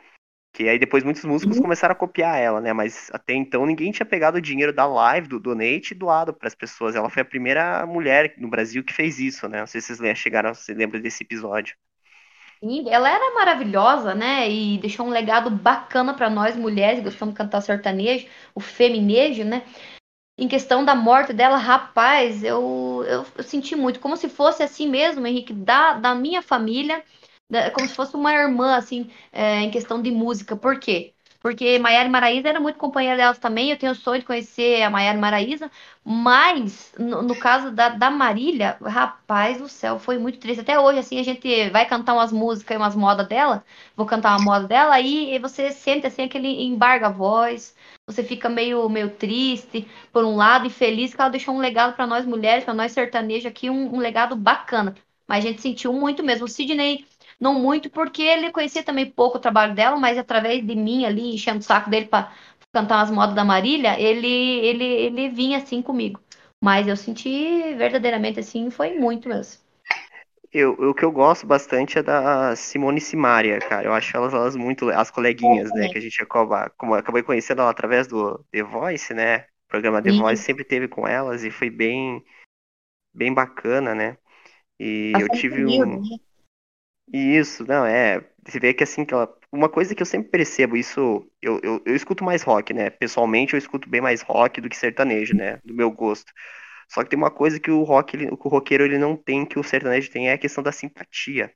Que aí depois muitos músicos começaram a copiar ela, né? Mas até então ninguém tinha pegado o dinheiro da live, do donate e doado para as pessoas. Ela foi a primeira mulher no Brasil que fez isso, né? Não sei se vocês chegaram, se lembram desse episódio. Sim, ela era maravilhosa, né? E deixou um legado bacana para nós mulheres que gostamos de cantar sertanejo, o feminejo, né? Em questão da morte dela, rapaz, eu, eu, eu senti muito, como se fosse assim mesmo, Henrique, da, da minha família como se fosse uma irmã, assim, é, em questão de música. Por quê? Porque Maiara e Maraísa era muito companheira delas também. Eu tenho o sonho de conhecer a Maiara e Maraísa. Mas, no, no, caso da, da Marília, rapaz do céu, foi muito triste. Até hoje, assim, a gente vai cantar umas músicas e umas modas dela. Vou cantar uma moda dela. Aí você sente, assim, aquele embarga a voz. Você fica meio, meio triste, por um lado, e feliz que ela deixou um legado para nós mulheres, para nós sertanejos aqui, um, um legado bacana. Mas a gente sentiu muito mesmo. O Sidney não muito, porque ele conhecia também pouco o trabalho dela, mas através de mim ali, enchendo o saco dele para cantar as modas da Marília, ele, ele, ele vinha assim comigo. Mas eu senti verdadeiramente assim, foi muito mesmo. Eu, o que eu gosto bastante é da Simone Simaria, cara. Eu acho elas, elas muito. As coleguinhas, né? Que a gente acaba, como acabei conhecendo ela através do The Voice, né? O programa The Sim. Voice sempre teve com elas e foi bem, bem bacana, né? E eu tive um. Né? Isso, não, é. Você vê que assim, que ela, uma coisa que eu sempre percebo, isso. Eu, eu, eu escuto mais rock, né? Pessoalmente, eu escuto bem mais rock do que sertanejo, né? Do meu gosto. Só que tem uma coisa que o rock, ele, que o roqueiro ele não tem, que o sertanejo tem, é a questão da simpatia.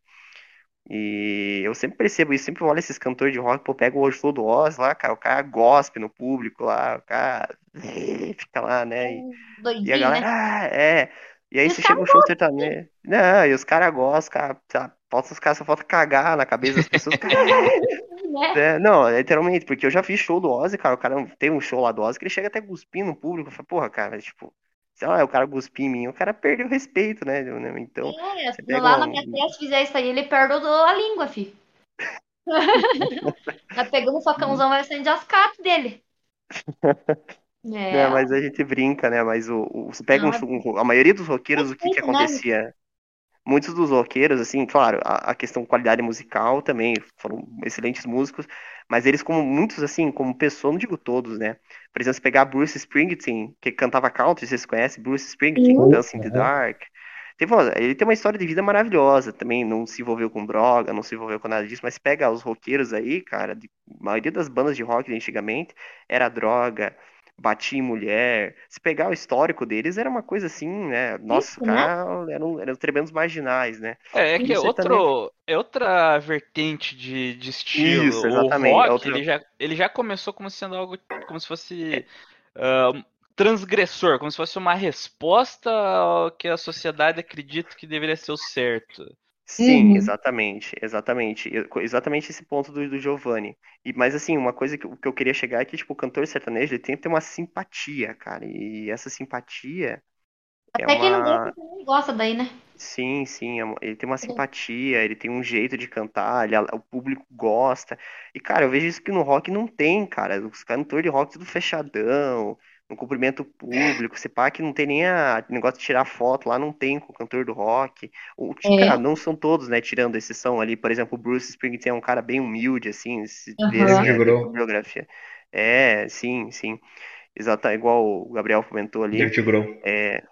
E eu sempre percebo isso, sempre olho esses cantores de rock, pô, pega o Flow do Oz lá, cara, o cara gospe no público lá, o cara fica lá, né? E, e a galera, né? ah, é. E aí e você chega no show sertanejo. Não, e os caras gostam, cara, falta os caras só falta cagar na cabeça das pessoas. né? é, não, literalmente, porque eu já fiz show do Ozzy, cara. O cara tem um show lá do Ozzy que ele chega até cuspir no público. Eu falo, porra, cara, tipo, sei lá, o cara cuspir em mim, o cara perdeu o respeito, né? Então. É, se lá um... na minha testa fizer isso aí, ele perde a língua, fi. tá pegando o facãozão, vai sair de ascato dele. É. é. mas a gente brinca, né? Mas o, o você pega um, um, a maioria dos roqueiros, o que que acontecia? Muitos dos roqueiros, assim, claro, a, a questão qualidade musical também, foram excelentes músicos, mas eles como muitos, assim, como pessoa, não digo todos, né? Por exemplo, se pegar Bruce Springsteen, que cantava country, vocês conhecem Bruce Springsteen, Uhum. Dancing in the Dark. Teve uma- ele tem uma história de vida maravilhosa, também não se envolveu com droga, não se envolveu com nada disso, mas pega os roqueiros aí, cara, de- a maioria das bandas de rock de antigamente era droga, batia em mulher. Se pegar o histórico deles, era uma coisa assim, né? Nossa, Isso, o cara eram, eram tremendos marginais, né? É, é que é, outro, é outra vertente de, de estilo. Isso, o exatamente, rock, é outra- ele, já, ele já começou como sendo algo como se fosse ah, transgressor, como se fosse uma resposta ao que a sociedade acredita que deveria ser o certo. Sim, Uhum. exatamente, exatamente, exatamente esse ponto do, do Giovanni. E, mas assim, uma coisa que, eu- que eu queria chegar é que, tipo, o cantor sertanejo, ele tem que ter uma simpatia, cara, e essa simpatia é Até quem não uma... gosta também gosta daí, né? Sim, sim, é ele tem uma simpatia, ele tem um jeito de cantar, ele- o público gosta. E, cara, eu vejo isso que no rock não tem, cara. Os cantores de rock tudo fechadão, não cumprimenta o público. Você pá que não tem nem a negócio de tirar foto lá, não tem com o cantor do rock. O, É. cara, não são todos, né, tirando exceção ali. Por exemplo, o Bruce Springsteen é um cara bem humilde, assim, se Aham. vê assim, a Grohl. biografia. É, sim, sim. Exata, igual o Gabriel comentou ali. David Grohl. É...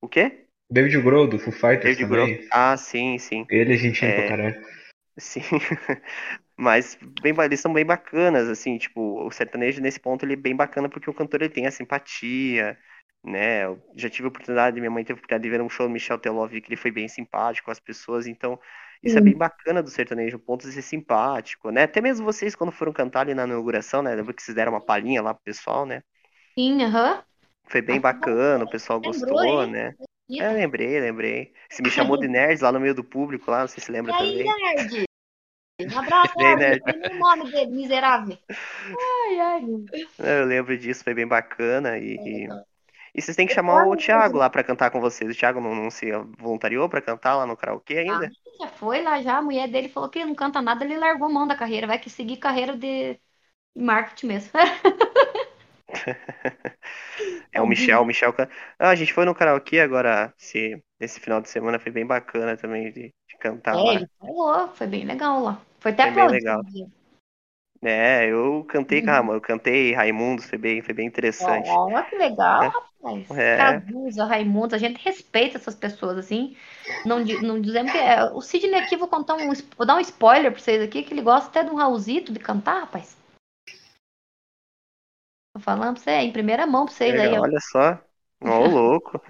O quê? David Grohl do Foo Fighters David Grohl. também. Ah, sim, sim. Ele é gentil É. pra caralho. Sim, mas bem, eles são bem bacanas, assim, tipo, o sertanejo nesse ponto ele é bem bacana porque o cantor ele tem a simpatia, né? Eu já tive a oportunidade, minha mãe teve a oportunidade de ver um show do Michel Teló, vi que ele foi bem simpático com as pessoas, então isso é Sim. bem bacana do sertanejo, o ponto de ser simpático, né? Até mesmo vocês quando foram cantar ali na inauguração, né? Lembra que vocês deram uma palhinha lá pro pessoal, né? Sim, aham. Foi bem bacana, o pessoal Lembrou, gostou, hein? né? E É, lembrei, lembrei. Você me chamou de nerds lá no meio do público lá, não sei se lembra aí, também. nerd? Um abraço. Olha o nome dele, miserável. Ai, ai. É, Eu lembro disso, foi bem bacana e, É. e vocês têm que chamar o Thiago lá pra cantar com vocês. O Thiago não, não se voluntariou pra cantar lá no karaokê ainda? Já foi lá já, a mulher dele falou que não canta nada, ele largou mão da carreira, vai que seguir carreira de marketing mesmo. É o Michel, o Michel. Ah, a gente foi no karaokê agora, esse, esse final de semana foi bem bacana também de, de cantar É, lá. ele falou, foi bem legal lá. Foi até Foi bem legal. É, eu cantei, Uhum. calma, eu cantei Raimundos, foi bem, foi bem interessante. Ó, que legal, É. rapaz. É. Cazuza, Raimundo, a gente respeita essas pessoas, assim. Não, não dizemos que. é, O Sidney aqui, vou contar um. Vou dar um spoiler pra vocês aqui, que ele gosta até de um Raulzito de cantar, rapaz. Tô falando pra você, em primeira mão pra vocês aí, ó. Olha só, ó, o louco.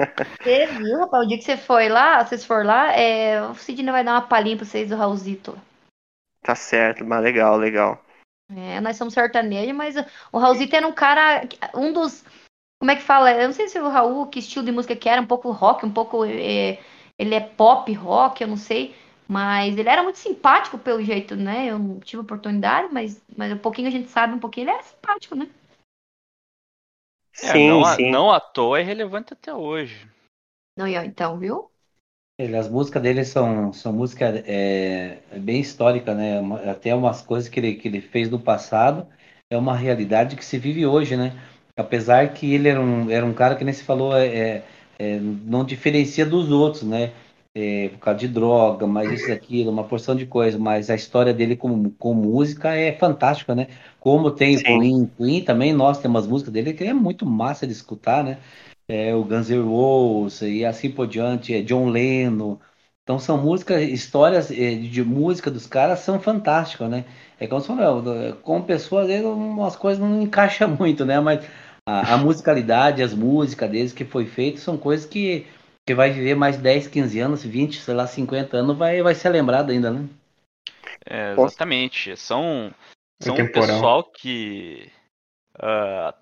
Você viu, rapaz? O dia que você foi lá, vocês for lá, é, o Sidney vai dar uma palhinha pra vocês do Raulzito. Tá certo, mas legal, legal. É, nós somos sertanejos, mas o Raulzito era um cara, um dos, como é que fala? Eu não sei se o Raul, que estilo de música que era, um pouco rock, um pouco, é, ele é pop rock, eu não sei, mas ele era muito simpático pelo jeito, né? Eu não tive oportunidade, mas, mas um pouquinho a gente sabe, um pouquinho ele é simpático, né? É, Sim, não, à- sim. não à toa é relevante até hoje. Não, e ó, então, viu? Ele, as músicas dele são, são músicas é, bem históricas, né? Uma- Até umas coisas que ele, que ele fez no passado é uma realidade que se vive hoje, né? Apesar que ele era um, era um cara que nem se falou, é, é, é, não diferencia dos outros, né? É, por causa de droga, mas isso aquilo, uma porção de coisa, mas a história dele com, com música é fantástica, né? Como tem o. Queen, Queen também, nós temos músicas dele que é muito massa de escutar, né? É, o Guns N' Roses e assim por diante, é John Lennon. Então são músicas, histórias é, de música dos caras são fantásticas, né? É como você falou, como pessoa, às vezes umas coisas não encaixam muito, né? Mas a, a musicalidade, as músicas deles que foi feito são coisas que, que vai viver mais 10, 15 anos, 20, sei lá, 50 anos, vai, vai ser lembrado ainda, né? É, exatamente. São, são um temporal. pessoal que.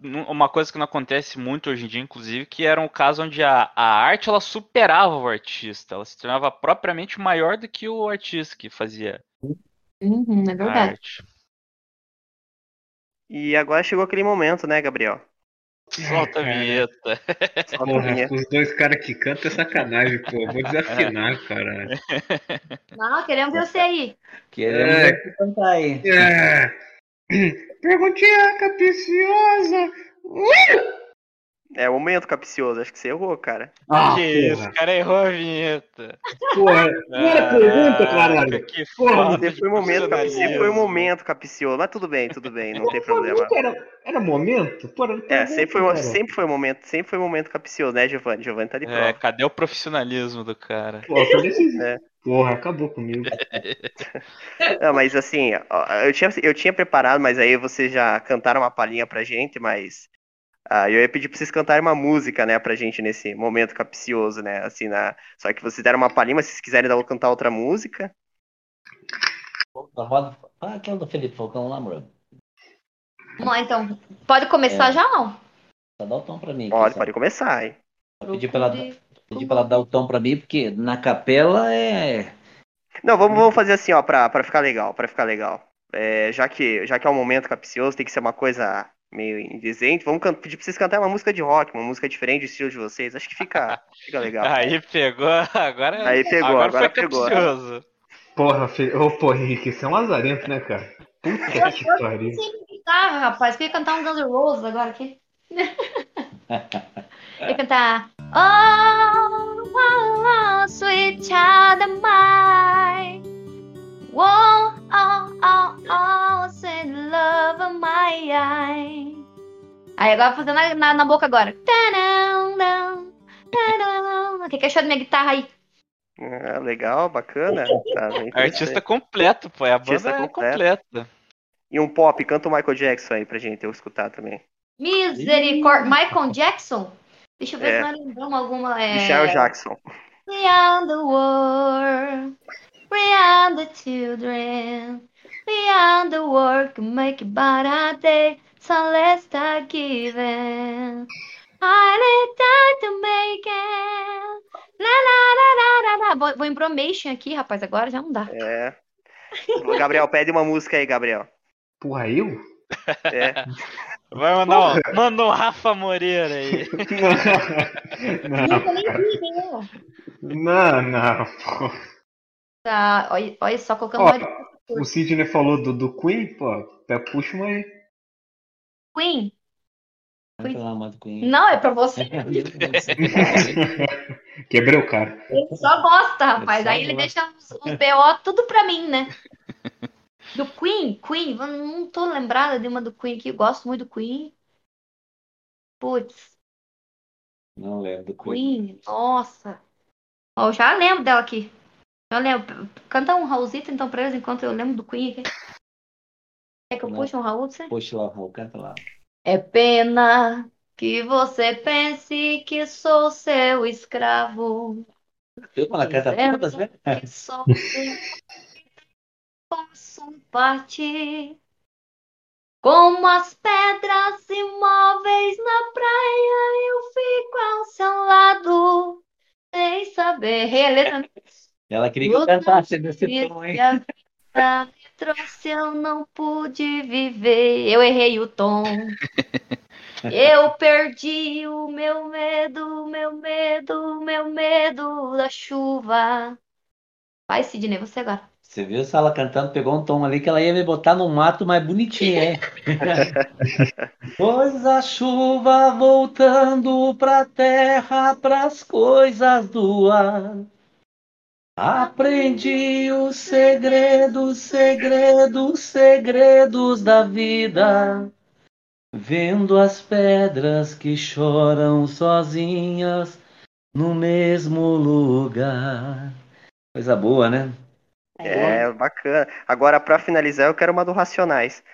Nu- uma coisa que não acontece muito hoje em dia, inclusive, que era um caso onde a, a arte ela superava o artista, ela se tornava propriamente maior do que o artista que fazia Uhum, é a verdade. arte. E agora chegou aquele momento, né, Gabriel? Solta a cara. vinheta. Só a Porra, vinheta. os dois caras que cantam é sacanagem, pô. Eu Vou desafinar, caralho. Não, queremos ver você aí. Queremos É. ver você cantar aí. É. Perguntinha capiciosa. É o momento capcioso, acho que você errou, cara. Ah, que isso, porra. o cara errou a vinheta. Porra, não era pergunta, caralho. Que Porra. Você foi o momento, cap... você foi o momento capcioso, mas tudo bem, tudo bem, não tem problema. Era, era momento? Porra, era É, sempre foi, cara. sempre foi o momento, sempre foi o momento capcioso, né, Giovanni? Giovanni tá de É, prova. cadê o profissionalismo do cara? Porra, foi É. Porra, acabou comigo. Não, mas assim, ó, eu tinha, eu tinha preparado, mas aí vocês já cantaram uma palhinha pra gente, mas ah, eu ia pedir pra vocês cantarem uma música, né, pra gente nesse momento capcioso, né, assim, na... só que vocês deram uma palhinha, mas se vocês quiserem dar, cantar outra música, ah, aquela do Felipe Falcão lá, amor. Vamos lá, então. Pode começar É. já não? Só dá o tom pra mim. pode, pode começar, hein. Vou pedir pra, ela, pedir pra ela dar o tom pra mim, porque na capela é. Não, vamos, vamos fazer assim, ó, pra, pra ficar legal, pra ficar legal. É, já, que, já que é um momento capcioso, tem que ser uma coisa meio indizente, vamos can- pedir pra vocês cantarem uma música de rock, uma música diferente do estilo de vocês, acho que fica, fica legal. Aí pegou, agora. Aí pegou, agora, agora foi pegou. capcioso. Porra, Fe... Ô, porra, Henrique, você é um lazarento, né, cara? Puta que pariu. Guitarra, rapaz. Eu ia cantar um Guns N' Roses agora aqui. Eu ia cantar. Oh, oh, oh, sweet child of mine. Whoa, oh, Aí agora vou fazer na, na, na boca agora. O que, que achou da minha guitarra aí? Ah, legal, bacana. Tá Artista completo, pô. A Artista banda é completa. E um pop, canta o Michael Jackson aí pra gente eu escutar também. Misericórdia. Michael Jackson? Deixa eu ver É. se nós lembramos alguma. É... Michelle Jackson. Beyond the world, beyond the children, beyond the world can make it a day, start giving. I need time to make it. La, la, la, la, la. Vou, vou em bromation aqui, rapaz, agora já não dá. É. Gabriel, pede uma música aí, Gabriel. Porra, eu? É. Vai mandar um, manda um Rafa Moreira aí. Não, Nunca nem vi, quem é. não, não. pô. Tá, olha, olha só, colocando Ó, O Sidney falou do, do Queen, pô, puxa uma aí. Queen. Mato Queen. Não, é pra você. Quebrei o cara. Ele só gosta, rapaz. só Aí ele gosta. deixa os, os BO tudo pra mim, né? Do Queen, Queen, não tô lembrada de uma do Queen aqui. Eu gosto muito do Queen. Putz, Não lembro do Queen. Queen, nossa. Ó, eu já lembro dela aqui. Eu lembro. Canta um Raulzito então pra eles enquanto eu lembro do Queen aqui. Quer que eu Não. puxe um Raul? Você? Puxa lá, Raul, canta lá. É pena que você pense que sou seu escravo. Eu, ela canta todas, né? que só posso partir. Como as pedras imóveis na praia, eu fico ao seu lado, sem saber. Letra. Ela queria que eu cantasse nesse tom, hein? E a vida me trouxe, eu não pude viver. Eu errei o tom. Eu perdi o meu medo, o meu medo, o meu medo da chuva. Vai, Sidney, você agora. Você viu se ela cantando, pegou um tom ali que ela ia me botar no mato mais bonitinho, hein? Pois a chuva voltando pra terra, pras coisas do ar. Aprendi os segredos, segredos, segredos da vida. Vendo as pedras que choram sozinhas no mesmo lugar. Coisa boa, né? É, bacana. Agora, pra finalizar, eu quero uma do Racionais.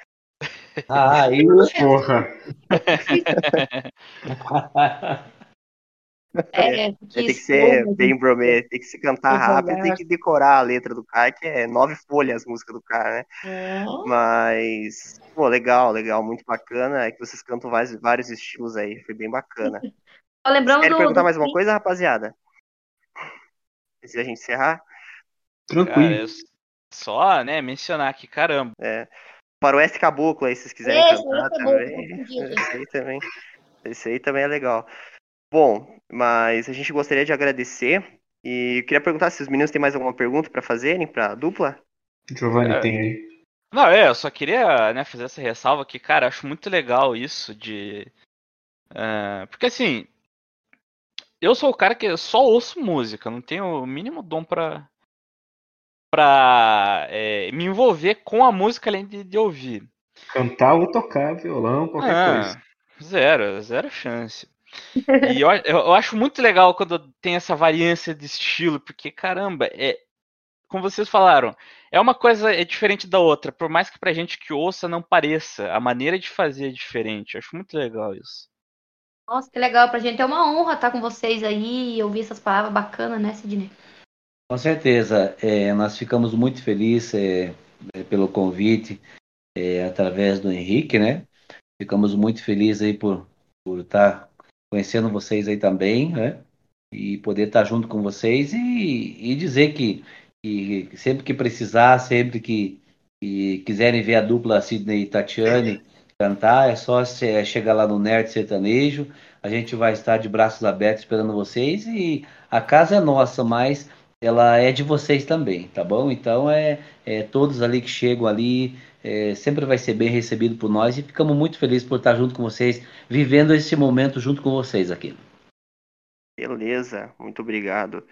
Ah, aí Porra. É, Tem que ser bem bromê, tem que se cantar rápido, tem que decorar a letra do cara, que é nove folhas a música do cara, né? Mas, pô, legal, legal, muito bacana. É que vocês cantam vários, vários estilos aí, foi bem bacana. Lembrando Querem do, perguntar do mais uma coisa, rapaziada? Antes da gente encerrar? Cara, Tranquilo. eu só, né, mencionar que, caramba, Faroeste Caboclo aí, se vocês quiserem Esse, cantar é também. Esse aí também. Esse aí também é legal. Bom, mas a gente gostaria de agradecer. E queria perguntar se os meninos têm mais alguma pergunta pra fazerem pra dupla? Giovanni É. tem aí. Não, é, eu só queria, né, fazer essa ressalva que, cara, acho muito legal isso de Uh, porque assim, eu sou o cara que só ouço música, não tenho o mínimo dom pra, pra é, me envolver com a música além de, de ouvir. Cantar ou tocar violão, qualquer ah, coisa. Zero, zero chance. E eu, eu acho muito legal quando tem essa variância de estilo, porque caramba, é, como vocês falaram, é uma coisa é diferente da outra, por mais que pra gente que ouça não pareça, a maneira de fazer é diferente. Eu acho muito legal isso. Nossa, que legal, pra gente é uma honra estar com vocês aí e ouvir essas palavras bacanas, né, Sidney? Com certeza, é, nós ficamos muito felizes é, é, pelo convite é, através do Henrique, né? Ficamos muito felizes aí por, por estar conhecendo vocês aí também, né? E poder estar junto com vocês e, e dizer que, que, sempre que precisar, sempre que, que quiserem ver a dupla Sidney e Tatiane cantar, é só é, chegar lá no Nerd Sertanejo. A gente vai estar de braços abertos esperando vocês e a casa é nossa, mas ela é de vocês também, tá bom? Então é, é todos ali que chegam ali é, sempre vai ser bem recebido por nós e ficamos muito felizes por estar junto com vocês, vivendo esse momento junto com vocês aqui. Beleza, muito obrigado.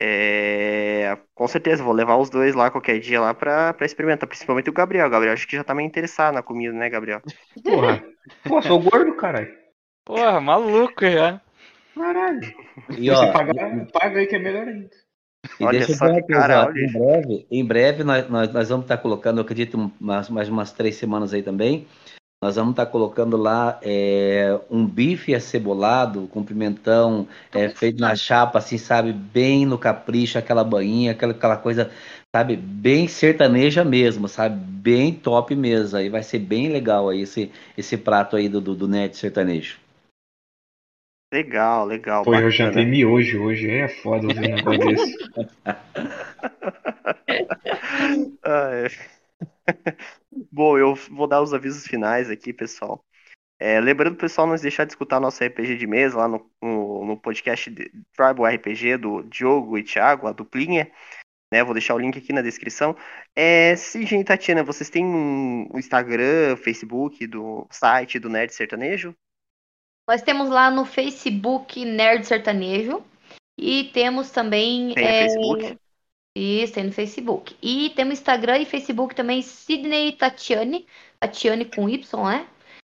É, com certeza, vou levar os dois lá qualquer dia lá pra, pra experimentar, principalmente o Gabriel. Gabriel, acho que já tá meio interessado na comida, né, Gabriel? Porra, Pô, sou gordo, caralho. Porra, maluco já. Caralho. E, ó, paga, paga aí que é melhor ainda. E olha deixa só eu cara, olha. Em breve, em breve nós, nós, nós, vamos estar colocando, eu acredito, mais, mais umas três semanas aí também. Nós vamos estar colocando lá é, um bife acebolado com pimentão, é, feito na chapa, assim, sabe? Bem no capricho, aquela banhinha, aquela, aquela coisa, sabe? Bem sertaneja mesmo, sabe? Bem top mesmo. Aí vai ser bem legal aí esse, esse prato aí do, do, do Net sertanejo. Legal, legal. Pô, bacana. eu jantei miojo hoje, é foda ouvir um negócio desse. Bom, eu vou dar os avisos finais aqui, pessoal. É, lembrando, pessoal, não deixar de escutar nosso RPG de mesa lá no, no, no podcast Tribal RPG do Diogo e Thiago, a duplinha. Né, vou deixar o link aqui na descrição. É, Sim, Tatiana, vocês têm um Instagram, Facebook, do site do Nerd Sertanejo? Nós temos lá no Facebook Nerd Sertanejo. E temos também. Tem é... Facebook? Isso, tem no Facebook. E temos Instagram e Facebook também, Sidney Tatiane. Tatiane com Y, né?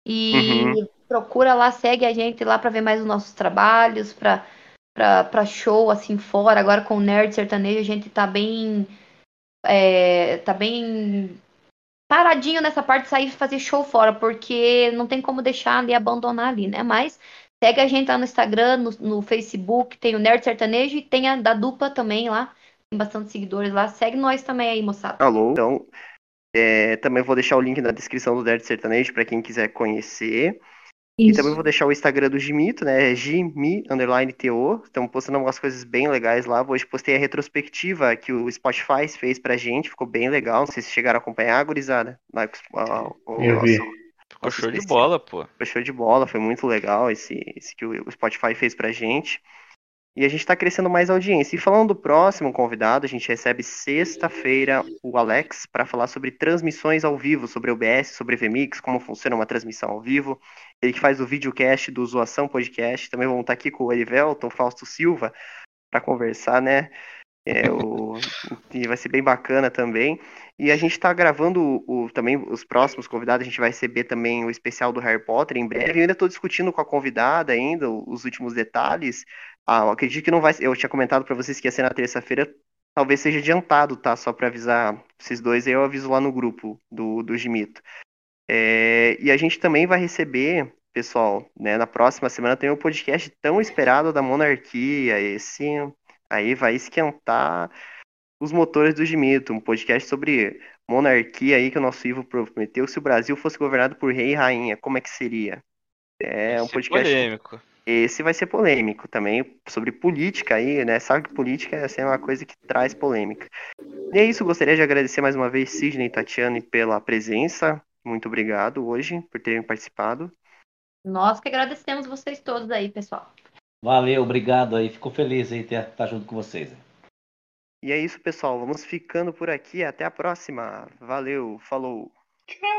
E uhum. procura lá, segue a gente lá para ver mais os nossos trabalhos, para para show assim fora. Agora com o Nerd Sertanejo a gente tá bem. É, tá bem paradinho nessa parte sair fazer show fora, porque não tem como deixar ali abandonar ali, né? Mas segue a gente lá no Instagram, no, no Facebook, tem o Nerd Sertanejo e tem a da dupla também lá. Tem bastante seguidores lá. Segue nós também aí, moçada. Alô, então. É, também vou deixar o link na descrição do Nerd Sertanejo para quem quiser conhecer. Isso. E também vou deixar o Instagram do Gimito, né? Gimi underline TO. Estamos postando algumas coisas bem legais lá. Hoje postei a retrospectiva que o Spotify fez pra gente. Ficou bem legal. Não sei se chegaram a acompanhar, gurizada. Lá, o, Eu vi. Ficou show de bola, pô. Ficou show de bola. Foi muito legal esse, esse que o Spotify fez pra gente. E a gente está crescendo mais audiência. E falando do próximo convidado, a gente recebe sexta-feira o Alex para falar sobre transmissões ao vivo, sobre OBS, sobre VMix, como funciona uma transmissão ao vivo. Ele que faz o videocast do Zoação Podcast. Também vamos estar aqui com o Erivelton Fausto Silva para conversar, né? É, o, e vai ser bem bacana também. E a gente está gravando o, também os próximos convidados, a gente vai receber também o especial do Harry Potter em breve. Eu ainda estou discutindo com a convidada ainda os últimos detalhes. Ah, eu acredito que não vai. Eu tinha comentado para vocês que ia ser na terça-feira. Talvez seja adiantado, tá? Só para avisar vocês dois. Aí eu aviso lá no grupo do, do Gimito. É, e a gente também vai receber, pessoal, né? Na próxima semana tem o um podcast tão esperado da monarquia. Esse aí vai esquentar os motores do Gimito. Um podcast sobre monarquia aí que o nosso Ivo prometeu. Se o Brasil fosse governado por rei e rainha, como é que seria? É um podcast. Polêmico. Esse vai ser polêmico também, sobre política aí, né? Sabe que política é assim, uma coisa que traz polêmica. E é isso, gostaria de agradecer mais uma vez Sidney e Tatiane pela presença. Muito obrigado hoje por terem participado. Nós que agradecemos vocês todos aí, pessoal. Valeu, obrigado aí. Fico feliz em estar tá junto com vocês. E é isso, pessoal. Vamos ficando por aqui. Até a próxima. Valeu, falou. Tchau.